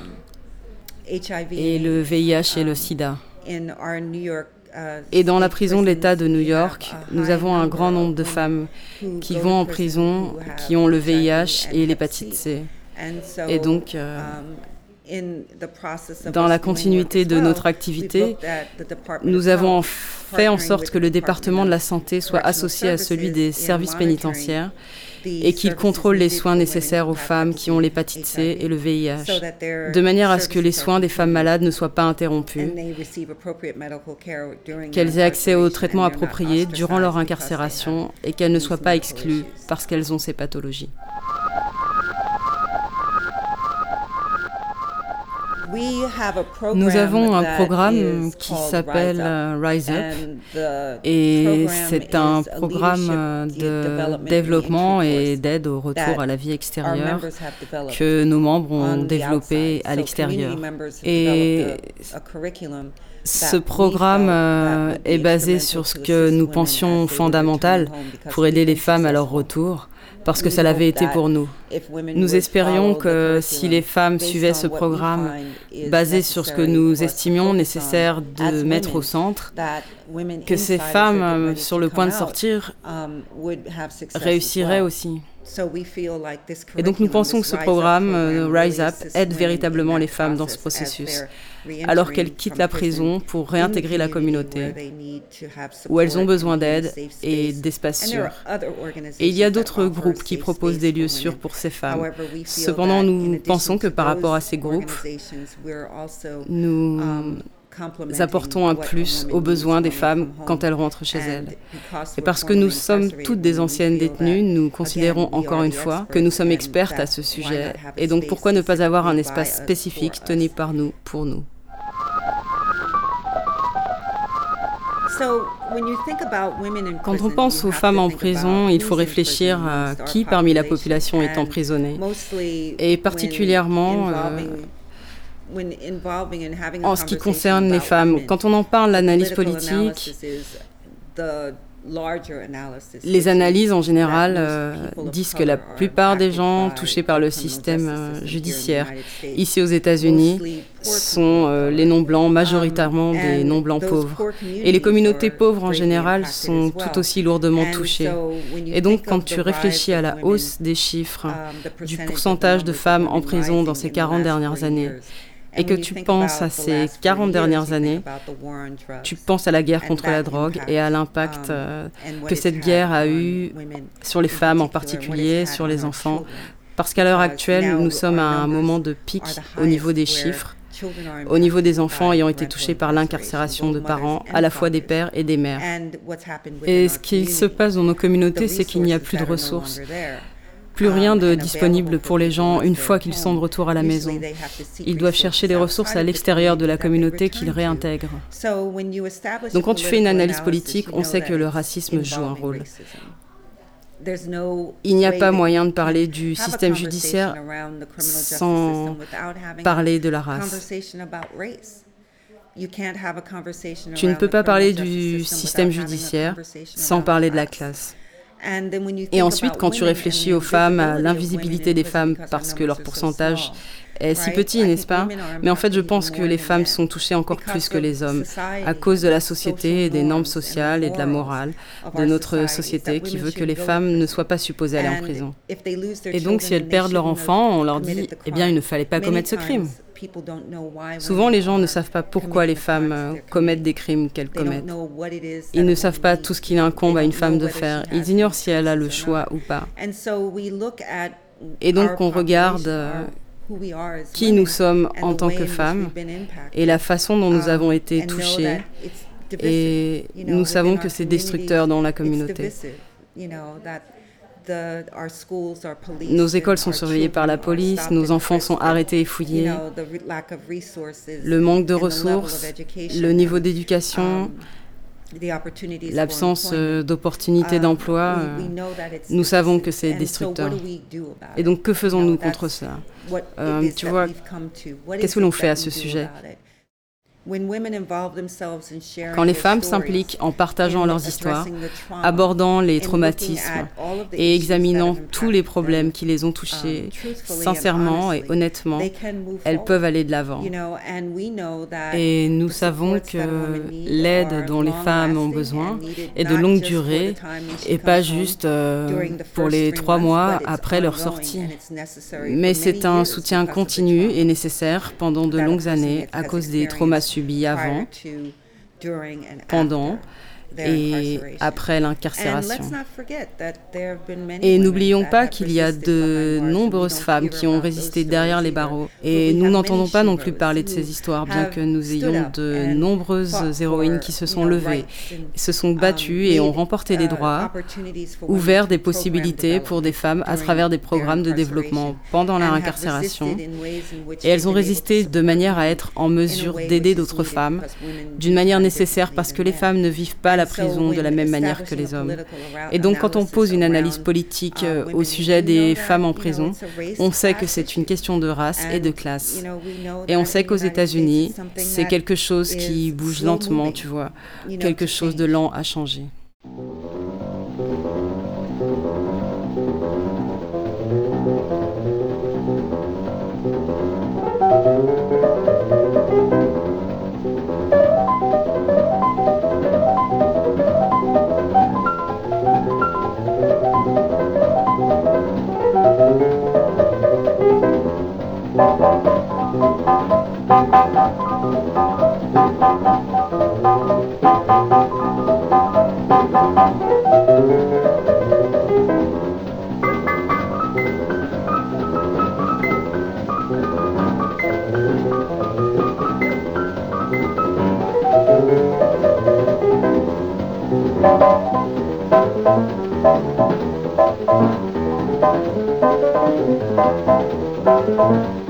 um, et le VIH et le um, sida. Uh, et dans la prison de l'État de New York, nous avons un grand nombre de femmes qui vont en prison, qui ont le VIH et l'hépatite C. Et donc, euh, dans la continuité de notre activité, nous avons fait en sorte que le département de la santé soit associé à celui des services pénitentiaires et qu'il contrôle les soins nécessaires aux femmes qui ont l'hépatite C et le VIH, de manière à ce que les soins des femmes malades ne soient pas interrompus, qu'elles aient accès aux traitements appropriés durant leur incarcération et qu'elles ne soient pas exclues parce qu'elles ont ces pathologies. Nous avons un programme qui s'appelle euh, Rise Up. Et c'est un programme de développement et d'aide au retour à la vie extérieure que nos membres ont développé à l'extérieur. Et ce programme euh, est basé sur ce que nous pensions fondamental pour aider les femmes à leur retour parce que ça l'avait été pour nous. Nous espérions que si les femmes suivaient ce programme basé sur ce que nous estimions nécessaire de mettre au centre, que ces femmes sur le point de sortir réussiraient aussi. Et donc nous pensons que ce programme euh, Rise Up aide véritablement les femmes dans ce processus, alors qu'elles quittent la prison pour réintégrer la communauté, où elles ont besoin d'aide et d'espaces sûrs. Et il y a d'autres groupes qui proposent des lieux sûrs pour ces femmes. Cependant, nous pensons que par rapport à ces groupes, nous apportons un plus aux besoins des femmes quand elles rentrent chez elles. Et parce que nous sommes toutes des anciennes détenues, nous considérons encore une fois que nous sommes expertes à ce sujet. Et donc pourquoi ne pas avoir un espace spécifique tenu par nous, pour nous? Quand on pense aux femmes en prison, il faut réfléchir à qui parmi la population est emprisonnée. Et particulièrement, en ce qui concerne les femmes, quand on en parle, l'analyse politique, les analyses en général euh, disent que la plupart des gens touchés par le système euh, judiciaire. Ici aux États-Unis sont euh, les non-blancs, majoritairement um, des non-blancs pauvres. Et les communautés pauvres en général sont tout aussi lourdement touchées. Et donc quand tu réfléchis à la hausse des chiffres um, du pourcentage de femmes en prison dans ces 40 dernières années, et que tu penses à ces 40 dernières années, tu penses à la guerre contre la drogue et à l'impact euh, que cette guerre a eu sur les femmes en particulier, sur les enfants, parce qu'à l'heure actuelle, nous sommes à un moment de pic au niveau des chiffres au niveau des enfants ayant été touchés par l'incarcération de parents, à la fois des pères et des mères. Et ce qui se passe dans nos communautés, c'est qu'il n'y a plus de ressources plus rien de disponible pour les gens une fois qu'ils sont de retour à la maison. Ils doivent chercher des ressources à l'extérieur de la communauté qu'ils réintègrent. Donc quand tu fais une analyse politique, on sait que le racisme joue un rôle. Il n'y a pas moyen de parler du système judiciaire sans parler de la race. Tu ne peux pas parler du système judiciaire sans parler de la classe. Et ensuite, quand tu réfléchis aux femmes, à l'invisibilité des femmes parce que leur pourcentage est si petit, n'est-ce pas? Mais en fait, je pense que les femmes sont touchées encore plus que les hommes à cause de la société et des normes sociales et de la morale de notre société qui veut que les femmes ne soient pas supposées aller en prison. Et donc, si elles perdent leur enfant, on leur dit, eh bien, il ne fallait pas commettre ce crime. Souvent, les gens ne savent pas pourquoi les femmes euh, commettent des crimes qu'elles commettent. Ils ne savent pas tout ce qu'il incombe à une femme de faire. Ils ignorent si elle a le choix ou pas. Et donc, on regarde euh, qui nous sommes en tant que femmes et la façon dont nous um, avons été touchés. Et nous savons que c'est destructeur dans la communauté. Nos écoles sont surveillées par la police, nos enfants sont arrêtés et fouillés. Le manque de ressources, le niveau d'éducation, um, l'absence euh, d'opportunités um, d'emploi, euh, nous savons que c'est destructeur. Et donc que faisons-nous contre ça? euh, Tu vois, qu'est-ce que l'on fait à ce sujet? Quand les femmes s'impliquent en partageant leurs histoires, abordant les traumatismes et examinant tous les problèmes qui les ont touchées um, sincèrement et honnêtement, elles peuvent aller de l'avant. Et nous savons que l'aide dont les femmes ont besoin est de longue durée et pas juste euh, pour les trois mois après leur sortie. Mais c'est un soutien continu et nécessaire pendant de longues années à cause des traumatismes subi avant, pendant et après l'incarcération. Et n'oublions pas qu'il y a de nombreuses femmes qui ont résisté derrière les barreaux. Et nous n'entendons pas non plus parler de ces histoires, bien que nous ayons de nombreuses héroïnes qui se sont levées, se sont um, battues et ont remporté des uh, droits, ouvert des possibilités pour des femmes à travers des programmes de développement pendant leur incarcération. Et elles ont résisté de manière à être en mesure d'aider d'autres femmes, d'une manière nécessaire parce que les femmes ne vivent pas la prison de la même manière que les hommes. Et donc quand on pose une analyse politique euh, au sujet des femmes en prison, on sait que c'est une question de race et de classe. Et on sait qu'aux États-Unis, c'est quelque chose qui bouge lentement, tu vois, quelque chose de lent à changer. Música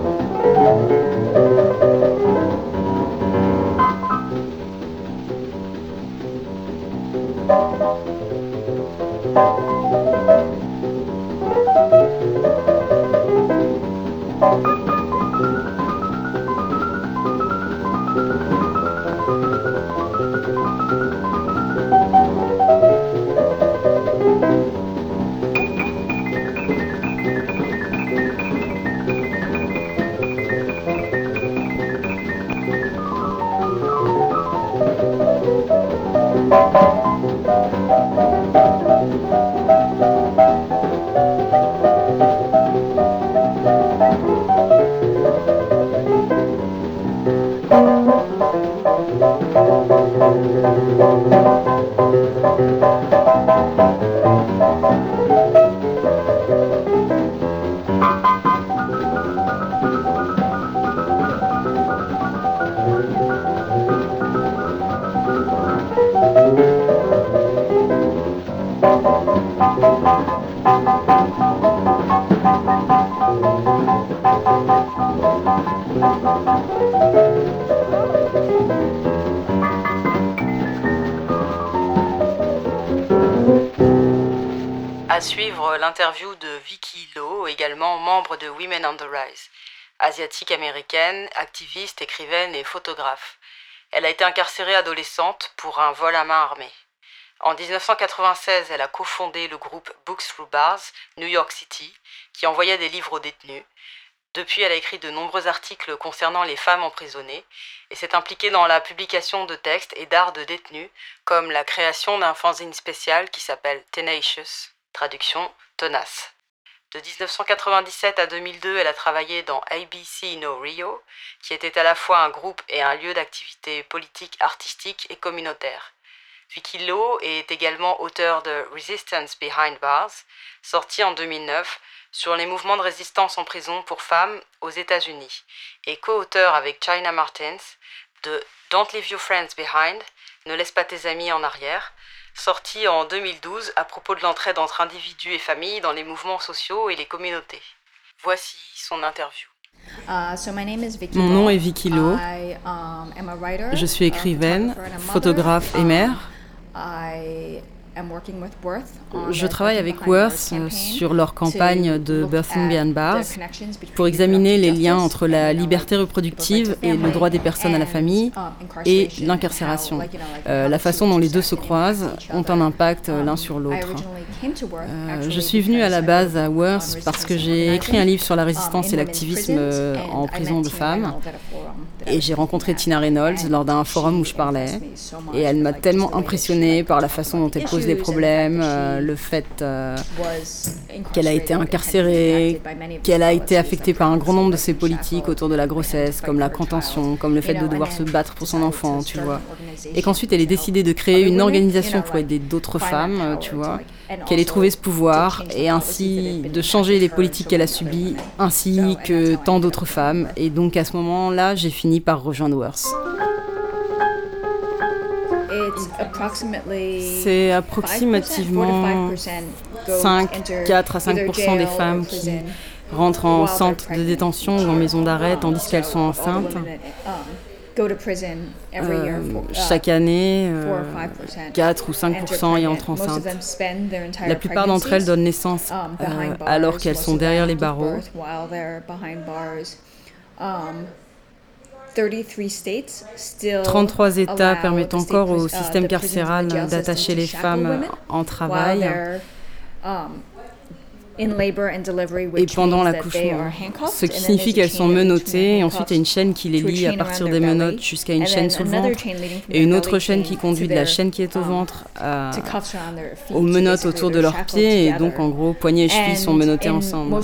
Asiatique américaine, activiste, écrivaine et photographe. Elle a été incarcérée adolescente pour un vol à main armée. En 1996, elle a cofondé le groupe Books Through Bars, New York City, qui envoyait des livres aux détenus. Depuis, elle a écrit de nombreux articles concernant les femmes emprisonnées et s'est impliquée dans la publication de textes et d'art de détenus, comme la création d'un fanzine spécial qui s'appelle Tenacious, traduction tenace. De 1997 à 2002, elle a travaillé dans ABC No Rio, qui était à la fois un groupe et un lieu d'activité politique, artistique et communautaire. Vicky Lowe est également auteur de Resistance Behind Bars, sorti en 2009, sur les mouvements de résistance en prison pour femmes aux États-Unis et co-auteur avec China Martins de Don't Leave Your Friends Behind, Ne laisse pas tes amis en arrière, sorti en 2012 à propos de l'entraide entre individus et familles dans les mouvements sociaux et les communautés. Voici son interview. Uh, Mon nom est Vicky Lowe. Um, Je suis écrivaine, photographe et mère. Je travaille avec Worth euh, sur leur campagne de Birthing Beyond Bars pour examiner les liens entre la liberté reproductive et le droit des personnes à la famille um, et l'incarcération. Euh, la façon dont les deux se croisent ont un impact euh, l'un sur l'autre. je suis venue à la base à Worth parce que j'ai écrit un livre sur la résistance et l'activisme en prison de femmes et j'ai rencontré Tina Reynolds lors d'un forum où je parlais et elle m'a tellement impressionnée par la façon dont elle pose des problèmes, euh, le fait euh, qu'elle a été incarcérée, qu'elle a été affectée par un grand nombre de ses politiques autour de la grossesse, comme la contention, comme le fait de devoir se battre pour son enfant, tu vois. Et qu'ensuite elle ait décidé de créer une organisation pour aider d'autres femmes, tu vois, qu'elle ait trouvé ce pouvoir et ainsi de changer les politiques qu'elle a subies, ainsi que tant d'autres femmes. Et donc à ce moment-là, j'ai fini par rejoindre Worth. C'est approximativement 5, 4 à 5 des femmes qui rentrent en centre de détention ou en maison d'arrêt tandis qu'elles sont enceintes. Um, euh, chaque année, 4 euh, ou 5% y entrent enceintes. La plupart d'entre elles donnent naissance um, euh, alors qu'elles sont derrière les barreaux. 33 États permettent encore au système carcéral d'attacher les femmes en travail et pendant l'accouchement. Ce qui signifie qu'elles sont menottées et ensuite il y a une chaîne qui les lie à partir des menottes jusqu'à une chaîne sous le ventre et une autre chaîne qui conduit de la chaîne qui est au um, ventre aux menottes autour de leurs pieds et donc en gros poignets et chevilles sont menottés ensemble.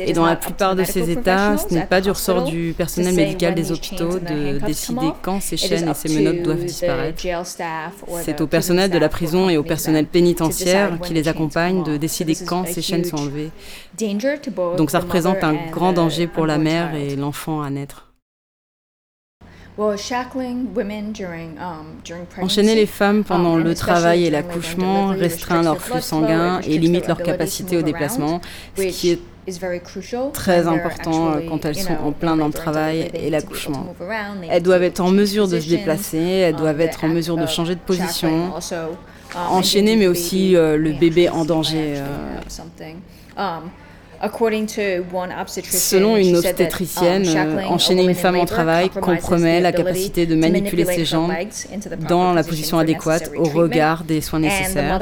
Et dans la plupart de ces États, ce n'est pas du ressort du personnel médical des hôpitaux de décider quand ces chaînes et ces menottes doivent disparaître. C'est au personnel de la prison et au personnel pénitentiaire qui les accompagne de décider quand ces chaînes sont donc ça représente un grand danger pour la mère et l'enfant à naître. Um, Enchaîner les femmes pendant um, le travail et l'accouchement restreint leur flux sanguin et limite leur capacité au déplacement, ce qui est très important euh, quand elles sont en plein dans le travail et l'accouchement. Elles doivent être en mesure de se déplacer, elles um, doivent être en mesure de changer de position, enchaîner mais aussi euh, le bébé en danger. Euh. Um, Selon une obstétricienne, um, euh, enchaîner une femme en travail compromet la capacité de manipuler ses jambes dans la position adéquate au regard des soins nécessaires.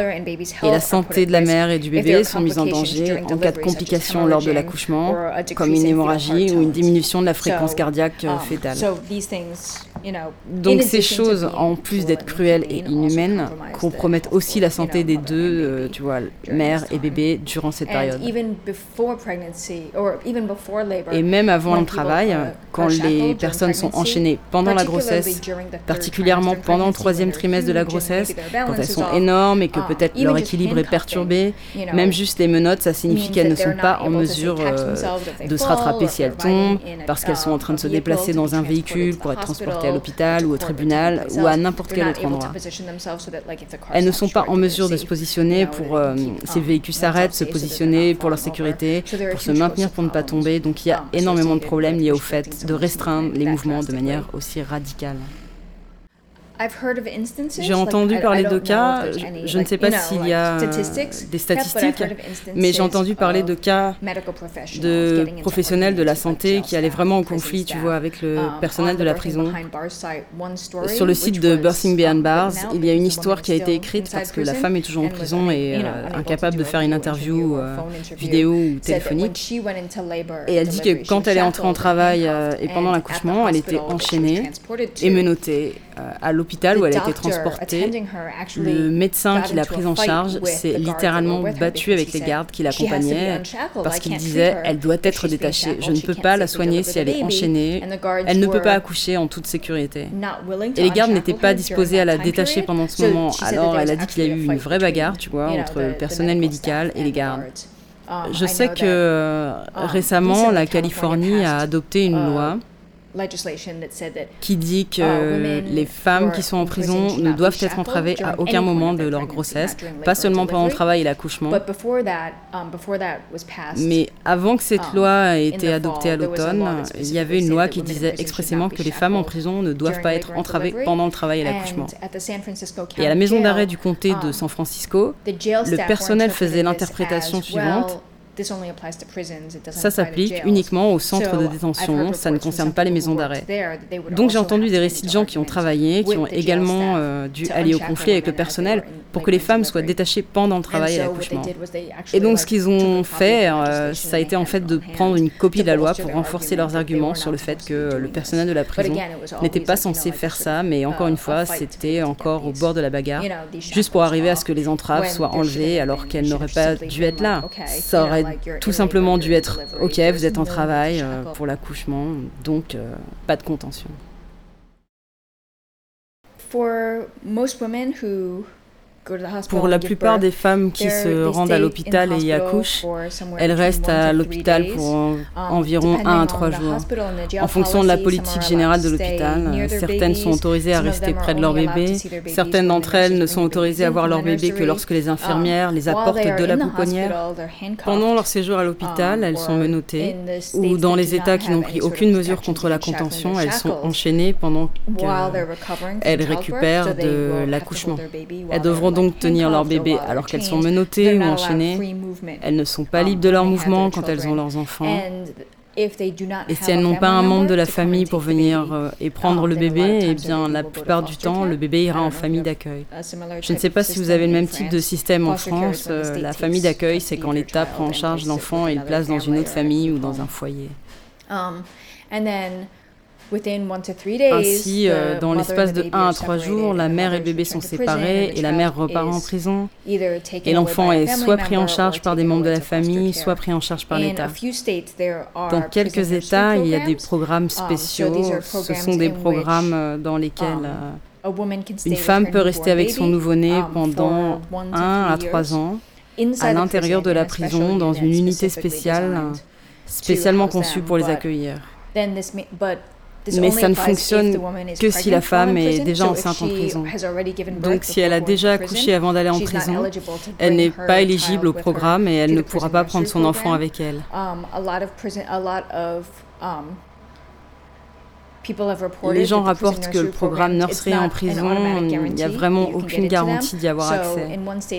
Et la santé de la mère et du bébé sont mises en danger en cas de complications lors de l'accouchement, comme une hémorragie ou une diminution de la fréquence cardiaque euh, um, fétale. Donc ces choses, en plus d'être cruelles et inhumaines, compromettent aussi la santé des deux, euh, tu vois, mère et bébé, durant cette période. Et même avant le travail, quand les personnes sont enchaînées pendant la grossesse, particulièrement pendant le troisième trimestre de la grossesse, quand elles sont énormes et que um, peut-être leur équilibre est perturbé, même juste les menottes, ça signifie qu'elles ne sont pas en mesure euh, de se rattraper si elles tombent, parce qu'elles sont en train de se déplacer dans un véhicule pour être transportées à l'hôpital ou au tribunal ou à n'importe quel autre endroit. Elles ne sont pas en mesure de se positionner pour, euh, si le véhicule s'arrête, se positionner pour leur sécurité, pour se maintenir pour ne pas tomber. Donc il y a énormément de problèmes liés au fait de restreindre les mouvements de manière aussi radicale. J'ai entendu parler de cas, je, ne sais pas s'il y a des statistiques, mais j'ai entendu parler de cas de professionnels de la santé qui allaient vraiment en conflit, tu vois, avec le um, personnel de la prison. Sur le site de Birthing Behind Bars, il y a une histoire qui a été écrite parce que la femme est toujours en prison et euh, incapable de faire une interview euh, vidéo ou téléphonique. Et elle dit que quand elle est entrée en travail euh, et pendant l'accouchement, elle était enchaînée et menottée à l'hôpital où elle a été transportée, le médecin qui l'a prise en charge s'est littéralement battu avec les gardes qui l'accompagnaient parce qu'il disait elle doit être détachée. Je ne peux pas la soigner si elle est enchaînée. Elle ne peut pas accoucher en toute sécurité. Et les gardes n'étaient pas disposés à la détacher pendant ce moment. Alors elle a dit qu'il y a eu une vraie bagarre, tu vois, entre le personnel médical et les gardes. Um, Je sais que euh, um, récemment, la Californie a adopté une uh, loi qui dit que uh, les femmes qui sont en prison ne doivent être entravées à aucun moment de leur grossesse, pas seulement pendant le travail et l'accouchement. Mais avant que cette loi ait été adoptée à l'automne, il y avait une loi qui disait expressément que les femmes en prison ne doivent pas être entravées pendant le travail et l'accouchement. Et à la maison d'arrêt du comté de um, San Francisco, le personnel faisait l'interprétation suivante. Ça s'applique uniquement au centre de détention, ça ne concerne pas les maisons d'arrêt. Donc j'ai entendu des récits de gens qui ont travaillé, qui ont également euh, dû aller au conflit avec le personnel pour que les femmes soient détachées pendant le travail et l'accouchement. Et donc ce qu'ils ont fait, euh, ça a été en fait de prendre une copie de la loi pour renforcer leurs arguments sur le fait que le personnel de la prison n'était pas censé faire ça, mais encore une fois, c'était encore au bord de la bagarre, juste pour arriver à ce que les entraves soient enlevées alors qu'elles n'auraient pas dû être là. Ça aurait tout simplement dû être OK, vous êtes en travail euh, pour l'accouchement, donc euh, pas de contention. For most women who pour la plupart des femmes qui se rendent à l'hôpital et y accouchent, elles restent à l'hôpital pour um, environ 1 à 3 jours. En fonction de la politique générale de l'hôpital, certaines sont autorisées à rester près de leur bébé, certaines d'entre elles ne sont autorisées à voir leur bébé que lorsque les um, infirmières les apportent de la pouponnière. Pendant leur séjour à l'hôpital, um, elles sont menottées, ou dans les États qui n'ont pris aucune mesure contre la contention, elles sont enchaînées pendant qu'elles récupèrent de l'accouchement. Elles devront donc tenir leur bébé alors qu'elles sont menottées ou enchaînées. Elles ne sont pas libres de leurs mouvements quand elles ont leurs enfants. Et si elles n'ont pas un membre de la famille pour venir euh, et prendre le bébé, eh bien, la plupart du temps, le bébé ira en famille d'accueil. Je ne sais pas si vous avez le même type de système en France. Euh, la famille d'accueil, c'est quand l'État prend en charge l'enfant et le place dans une autre famille ou dans un foyer. Um, ainsi, euh, dans l'espace de 1 à 3 jours, la mère et le bébé sont séparés et la mère repart en prison. Et l'enfant est soit pris en charge par des membres de la famille, soit pris en charge par l'État. Dans quelques États, il y a des programmes um, spéciaux. Ce sont des programmes euh, dans lesquels um, euh, une femme peut rester avec son nouveau-né um, pendant 1 à 3 ans à l'intérieur de la prison dans une unité spéciale spécialement conçue pour les accueillir mais ça ne fonctionne que si la femme est déjà enceinte en prison. Donc si elle a déjà accouché avant d'aller en prison, elle n'est pas éligible au programme et elle ne pourra pas prendre son enfant avec elle. Les gens rapportent que le programme nursery en prison, il n'y a vraiment aucune garantie d'y avoir accès.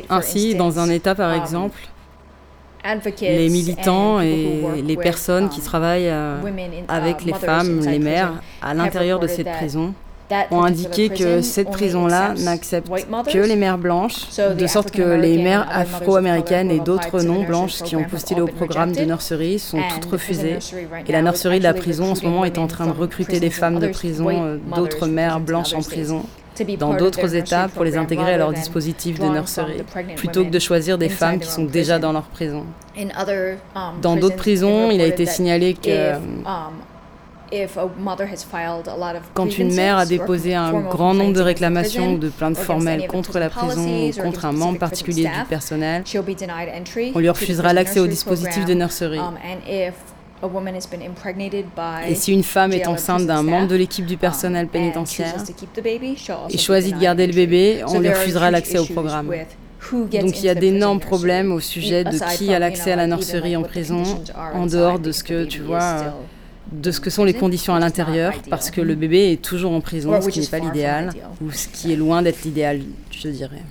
Ainsi, dans un État par um, exemple, les militants et les personnes qui um, travaillent euh, avec uh, les femmes, les mères, à l'intérieur de cette prison ont indiqué que cette prison-là n'accepte que les mères blanches, de sorte que les mères afro-américaines et d'autres non blanches qui ont postulé au programme de nursery sont toutes refusées. Et la nursery de la prison en ce moment est en train de recruter des femmes de prison, euh, d'autres mères blanches en prison dans d'autres États pour les intégrer à leur dispositif de nursery, plutôt que de choisir des femmes qui sont déjà dans leur prison. Um, dans d'autres prisons, il a été signalé que um, quand une mère a déposé un grand nombre de réclamations ou de plaintes formelles contre la prison ou contre un membre particulier du personnel, on lui refusera l'accès au dispositif de nursery. Et si une femme est enceinte d'un membre de l'équipe du personnel um, pénitentiaire et choisit de garder le bébé, on lui refusera l'accès au programme. Donc il y a d'énormes problèmes au sujet de qui a l'accès à la nurserie en prison, en dehors de ce que tu vois, de ce que sont les conditions à l'intérieur, parce que le bébé est toujours en prison, ce qui n'est pas l'idéal, ou ce qui est loin d'être l'idéal, je dirais.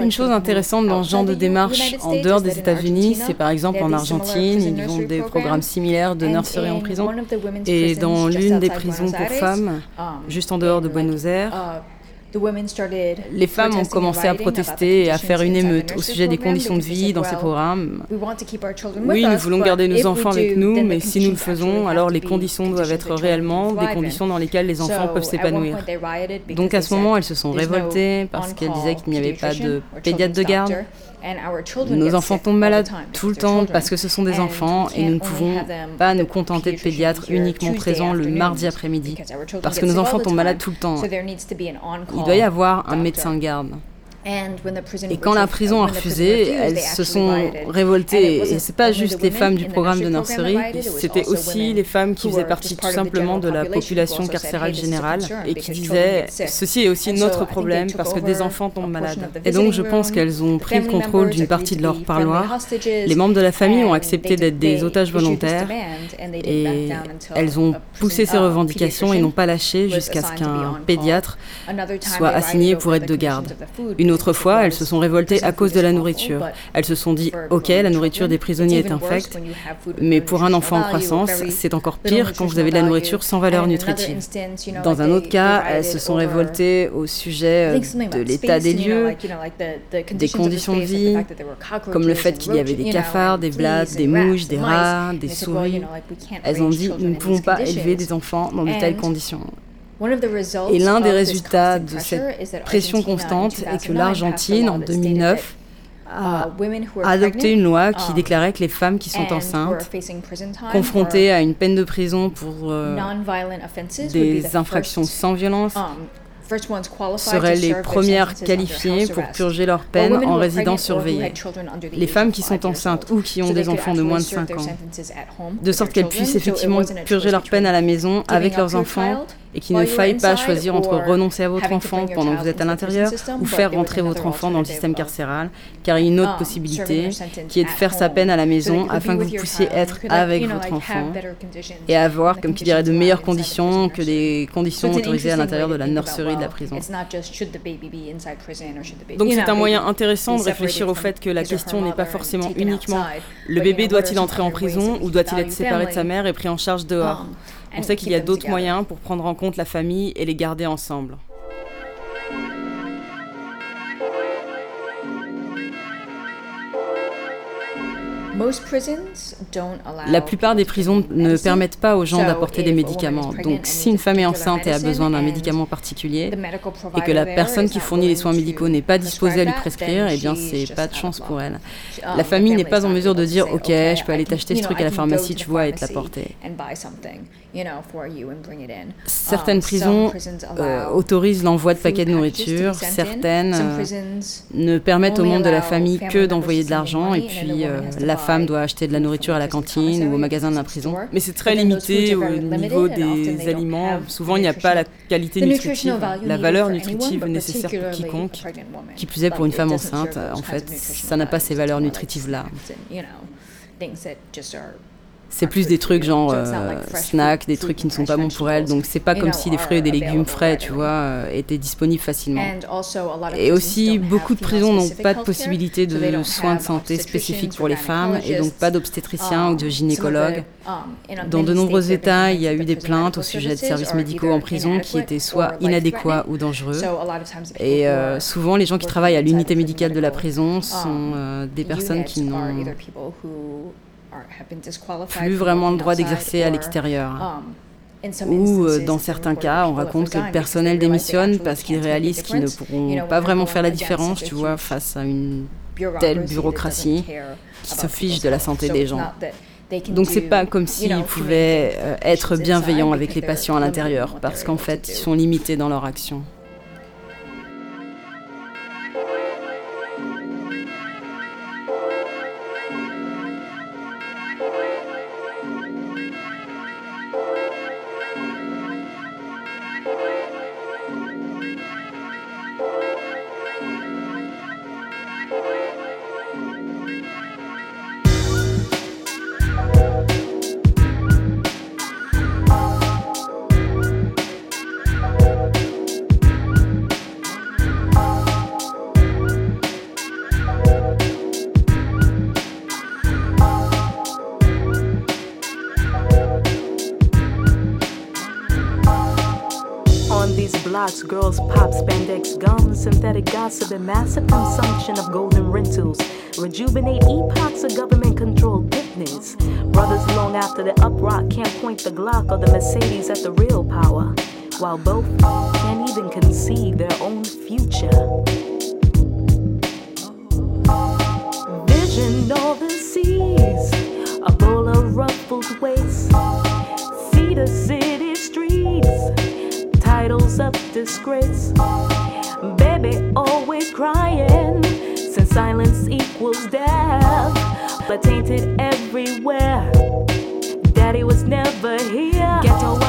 Une chose intéressante dans ce genre de démarche en dehors des États-Unis, c'est par exemple en Argentine, ils ont des programmes similaires de nurserie en prison. Et dans l'une des prisons pour femmes, um, juste en dehors de Buenos Aires, uh, les femmes ont commencé à protester et à faire une émeute au sujet des conditions de vie dans ces programmes. Oui, nous voulons garder nos enfants avec nous, mais si nous le faisons, alors les conditions doivent être réellement des conditions dans lesquelles les enfants peuvent s'épanouir. Donc à ce moment, elles se sont révoltées parce qu'elles disaient qu'il n'y avait pas de pédiatre de garde. Nos enfants tombent malades tout le temps parce que ce sont des enfants et nous ne pouvons pas nous contenter de pédiatres uniquement présents le mardi après-midi parce que nos enfants tombent malades tout le temps. Il doit y avoir un médecin de garde. Et quand la prison a refusé, elles se sont révoltées. Et c'est pas juste les femmes du programme de nurserie, c'était aussi les femmes qui faisaient partie tout simplement de la population carcérale générale et qui disaient ceci est aussi notre problème parce que des enfants tombent malades. Et donc je pense qu'elles ont pris le contrôle d'une partie de leur parloir. Les membres de la famille ont accepté d'être des otages volontaires et elles ont poussé ces revendications et n'ont pas lâché jusqu'à ce qu'un pédiatre soit assigné pour être de garde. Une Autrefois, elles se sont révoltées à cause de la nourriture. Elles se sont dit, ok, la nourriture des prisonniers est infecte, mais pour un enfant en croissance, c'est encore pire quand vous avez de la nourriture sans valeur nutritive. Dans un autre cas, elles se sont révoltées au sujet euh, de l'état des lieux, des conditions de vie, comme le fait qu'il y avait des cafards, des blattes, des mouches, des rats, des souris. Elles ont dit, nous ne pouvons pas élever des enfants dans de telles conditions. Et l'un des résultats de cette pression constante est que l'Argentine, en 2009, a adopté une loi qui um, déclarait que les femmes qui sont enceintes, confrontées à une peine de prison pour euh, des infractions sans violence, um, seraient les premières qualifiées pour purger leur peine en résidence surveillée. Les femmes qui sont enceintes ou qui ont des enfants de moins de 5 ans, de sorte qu'elles puissent effectivement purger leur peine à la maison avec leurs enfants et qu'il ne faille pas choisir entre renoncer à votre enfant pendant que vous êtes à l'intérieur ou faire rentrer votre enfant dans le système carcéral, car il y a une autre um, possibilité qui est de faire sa peine à la maison afin que vous puissiez être avec votre enfant et avoir, comme qui dirait, de meilleures conditions que des conditions autorisées à l'intérieur de la nurserie de la prison. Donc c'est un moyen intéressant de réfléchir au fait que la question n'est pas forcément uniquement le bébé doit-il entrer en prison ou doit-il être séparé de sa mère et pris en charge dehors? On sait qu'il y a d'autres moyens pour prendre en compte la famille et les garder ensemble. La plupart des prisons ne permettent pas aux gens d'apporter des médicaments. Donc si une femme est enceinte et a besoin d'un médicament particulier et que la personne qui fournit les soins médicaux n'est pas disposée à lui prescrire, eh bien c'est pas de chance pour elle. La um, famille n'est pas en mesure de dire ok, je peux aller t'acheter ce truc à la pharmacie, tu vois, et te l'apporter. Certaines prisons euh, autorisent l'envoi de paquets de nourriture, certaines euh, ne permettent au monde de la famille que d'envoyer de l'argent et puis euh, la femme doit acheter de la nourriture à la cantine ou au magasin de la prison. Mais c'est très limité au niveau des aliments. Souvent, il n'y a pas la qualité nutritive, la valeur nutritive nécessaire pour quiconque. Qui plus est pour une femme enceinte, en fait, ça n'a pas ces valeurs nutritives-là. C'est plus des trucs genre euh, snacks, des trucs qui ne sont pas bons pour elle. Donc c'est pas comme si des fruits et des légumes frais, tu vois, euh, étaient disponibles facilement. Et aussi, beaucoup de prisons n'ont pas de possibilité de soins de santé spécifiques pour les femmes et donc pas d'obstétricien ou de gynécologue. Um, Dans de nombreux États, il y a eu des plaintes au sujet de services médicaux en prison qui étaient soit inadéquats ou dangereux. Et euh, souvent, les gens qui travaillent à l'unité médicale de la prison sont um, des personnes qui n'ont plus vraiment le droit d'exercer à l'extérieur. Um, Ou euh, dans certains cas, on raconte que le personnel démissionne parce qu'ils réalisent qu'ils ne pourront pas vraiment faire la différence, tu vois, face à une telle bureaucratie qui se fiche de la santé des gens. Donc c'est pas comme s'ils pouvaient euh, être bienveillants avec les patients à l'intérieur, parce qu'en fait, ils sont limités dans leur action. Girls pop spandex gums, synthetic gossip, and massive consumption of golden rentals. Rejuvenate epochs of government controlled fitness. Brothers long after the uprock can't point the Glock or the Mercedes at the real power, while both can't even conceive their own future. Vision all the seas, a bowl of ruffled waste. See the streets, titles of disgrace. Baby always crying, since silence equals death. But tainted everywhere. Daddy was never here. Ghetto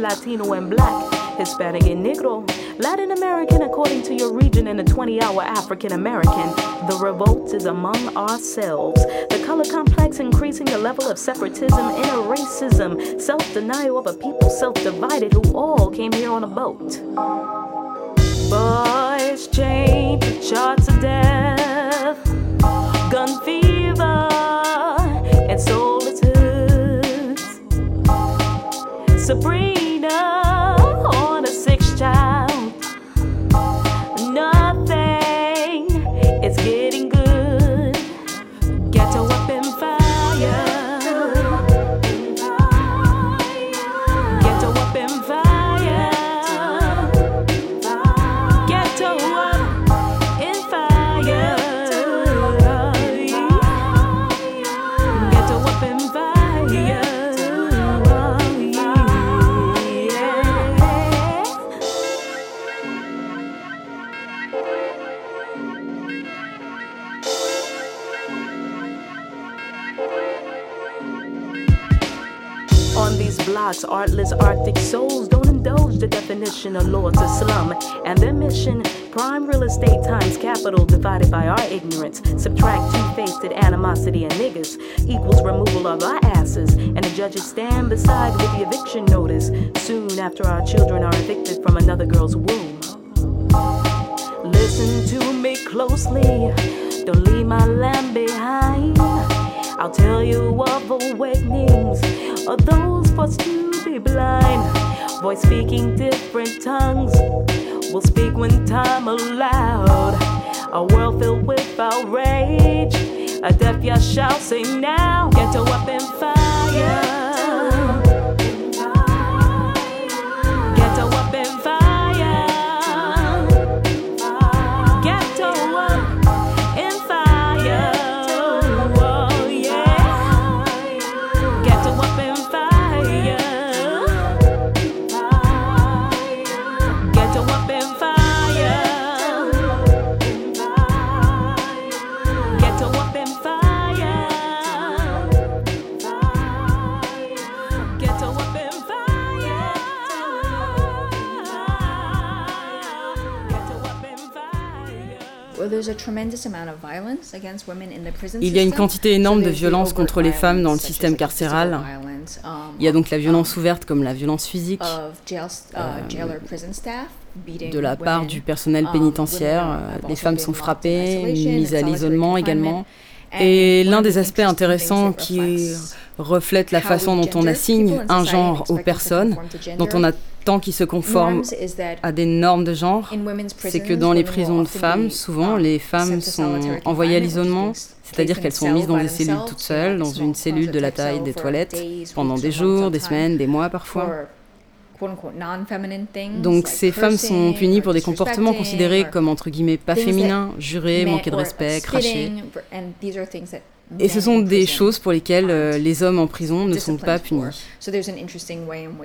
Latino and black, Hispanic and Negro, Latin American according to your region, and a 20 hour African American. The revolt is among ourselves. The color complex increasing the level of separatism, inner racism, self denial of a people self divided who all came here on a boat. Boys chained to charts of death, gun fever, and solitude. Sabrina on Blocks, artless Arctic souls don't indulge the definition of lords of slum. And their mission prime real estate times capital divided by our ignorance. Subtract two faced animosity and niggas equals removal of our asses. And the judges stand beside with the eviction notice soon after our children are evicted from another girl's womb. Listen to me closely, don't leave my land behind. I'll tell you of awakenings of those forced to be blind. Voice speaking different tongues will speak when time allowed. A world filled with outrage. A deaf ear shall say now. Ghetto up in fire. Il y a une quantité énorme de there's the violence overt contre les femmes dans le système carcéral. um, Il y a donc la violence um, ouverte comme la violence physique uh, beating de la part du personnel Um, pénitentiaire. Euh, Les femmes sont frappées, mises à l'isolement également. Et l'un des aspects intéressants qui reflète la façon dont on assigne un genre aux personnes, dont on gender attend qu'ils se conforment à des normes de genre, c'est que dans les prisons de femmes, be, souvent um, les femmes sont envoyées à l'isolement, c'est-à-dire qu'elles sont mises dans des cellules toutes seules, dans une cellule de la taille des toilettes, pendant des jours, des semaines, des mois parfois. Donc ces femmes sont punies pour des comportements considérés comme entre guillemets pas féminins, men- manquer de respect, cracher. Et ce sont in des prison choses pour lesquelles euh, les hommes en prison ne sont pas punis.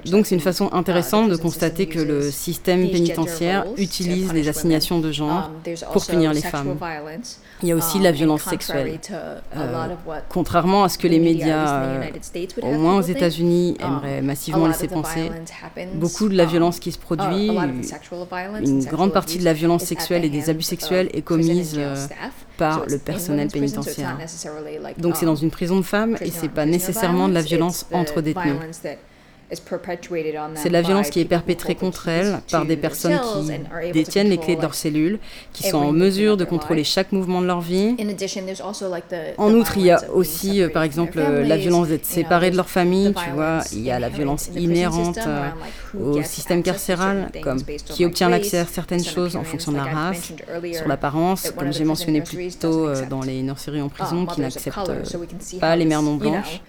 Donc c'est une the, façon uh, intéressante de constater que le système pénitentiaire utilise les assignations de genre Um, pour punir les femmes. Il y a aussi um, la and violence sexuelle. Euh, Contrairement à ce que the les médias, euh, au moins aux États-Unis, um, aimeraient massivement laisser penser, beaucoup de la um, violence qui se produit, une grande partie de la violence sexuelle et des abus sexuels est commise euh. Par le personnel pénitentiaire. Donc c'est dans une prison de femmes et c'est pas nécessairement de la violence entre détenus. C'est la violence qui est perpétrée contre elles par des personnes qui détiennent les clés de leur cellule, qui sont en mesure de contrôler chaque mouvement de leur vie. En outre, il y a aussi, euh, par exemple, la violence d'être séparés de leur famille, tu vois, il y a la violence inhérente euh, au système carcéral, comme qui obtient l'accès à certaines choses en fonction de la race, sur l'apparence, comme j'ai mentionné plus tôt euh, dans les nurseries en prison, um, qui n'acceptent pas les mères non blanches.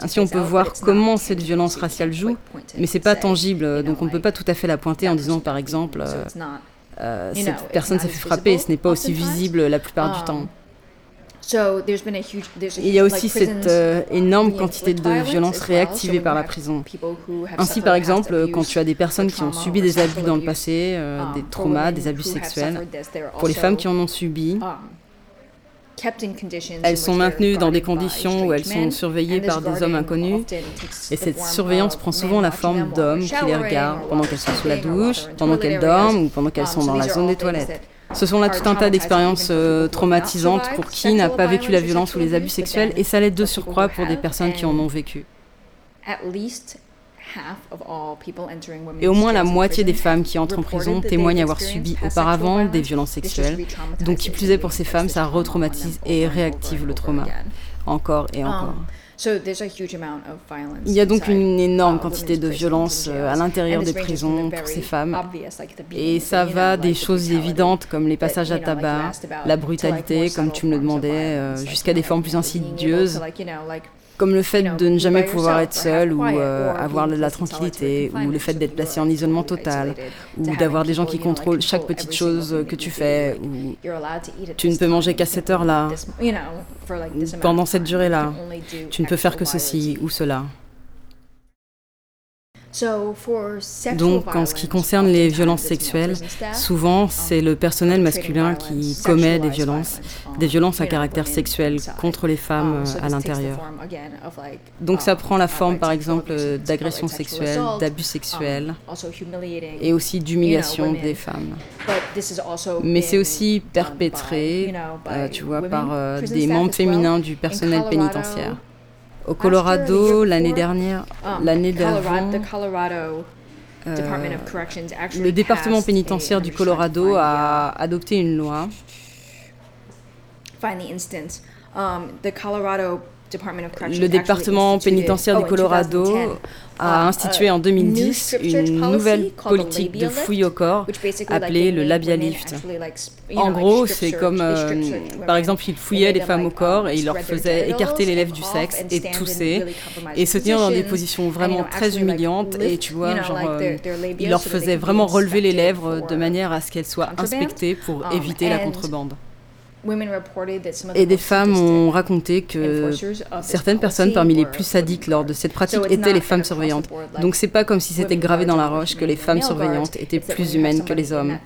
Ainsi, on peut voir comment cette violence raciale joue, mais c'est pas tangible, donc on ne peut pas tout à fait la pointer en disant par exemple euh, euh, cette personne s'est fait frapper, ce n'est pas aussi visible la plupart du temps. Il y a aussi cette euh, énorme quantité de violence réactivée par la prison. Ainsi, par exemple, quand tu as des personnes qui ont subi des abus dans le passé, des traumas, des abus sexuels, pour les femmes qui en ont subi, elles sont maintenues dans des conditions où elles sont surveillées par des hommes inconnus. Et cette surveillance prend souvent la forme d'hommes qui les regardent pendant qu'elles sont sous la douche, pendant qu'elles dorment ou pendant qu'elles sont dans la zone des toilettes. Ce sont là tout un tas d'expériences euh, traumatisantes pour qui n'a pas vécu la violence ou les abus sexuels, et ça l'aide de surcroît pour des personnes qui en ont vécu. Et au moins la moitié des femmes qui entrent en prison témoignent avoir subi auparavant des violences sexuelles. Donc qui plus est pour ces femmes, ça retraumatise et réactive le trauma. Encore et encore. Um, Il y a donc une énorme uh, quantité de violence euh, à l'intérieur des prisons pour ces femmes. Et ça va des choses évidentes comme les passages à tabac, la brutalité, comme tu me le demandais, euh, jusqu'à des formes plus insidieuses comme le fait de ne jamais pouvoir être seul ou euh, avoir de la tranquillité, ou le fait d'être placé en isolement total, ou d'avoir des gens qui contrôlent chaque petite chose que tu fais, ou tu ne peux manger qu'à cette heure-là, pendant cette durée-là, tu ne peux faire que ceci ou cela. Donc, en ce qui concerne les violences sexuelles, souvent c'est le personnel masculin qui commet des violences, des violences à caractère sexuel contre les femmes à l'intérieur. Donc ça prend la forme par exemple d'agressions sexuelles, d'abus sexuels et aussi d'humiliation des femmes. Mais c'est aussi perpétré, euh, tu vois, par euh, des membres féminins du personnel pénitentiaire. Au Colorado, l'année dernière, um, l'année d'avant, euh, le département pénitentiaire du Colorado a adopté une loi. Um, le département pénitentiaire du oh, Colorado a institué en 2010 une nouvelle politique de fouille au corps appelée le labialift. En gros, c'est comme, euh, par exemple, ils fouillaient les femmes au corps et ils leur faisaient écarter les lèvres du sexe et tousser et se tenir dans des positions vraiment très humiliantes et tu vois, genre, euh, ils leur faisaient vraiment relever les lèvres de manière à ce qu'elles soient inspectées pour um, éviter la contrebande. Et des femmes ont raconté que certaines personnes parmi les plus sadiques lors de cette pratique étaient les femmes surveillantes. Donc c'est pas comme si c'était gravé dans la roche que les femmes surveillantes étaient plus humaines que les hommes.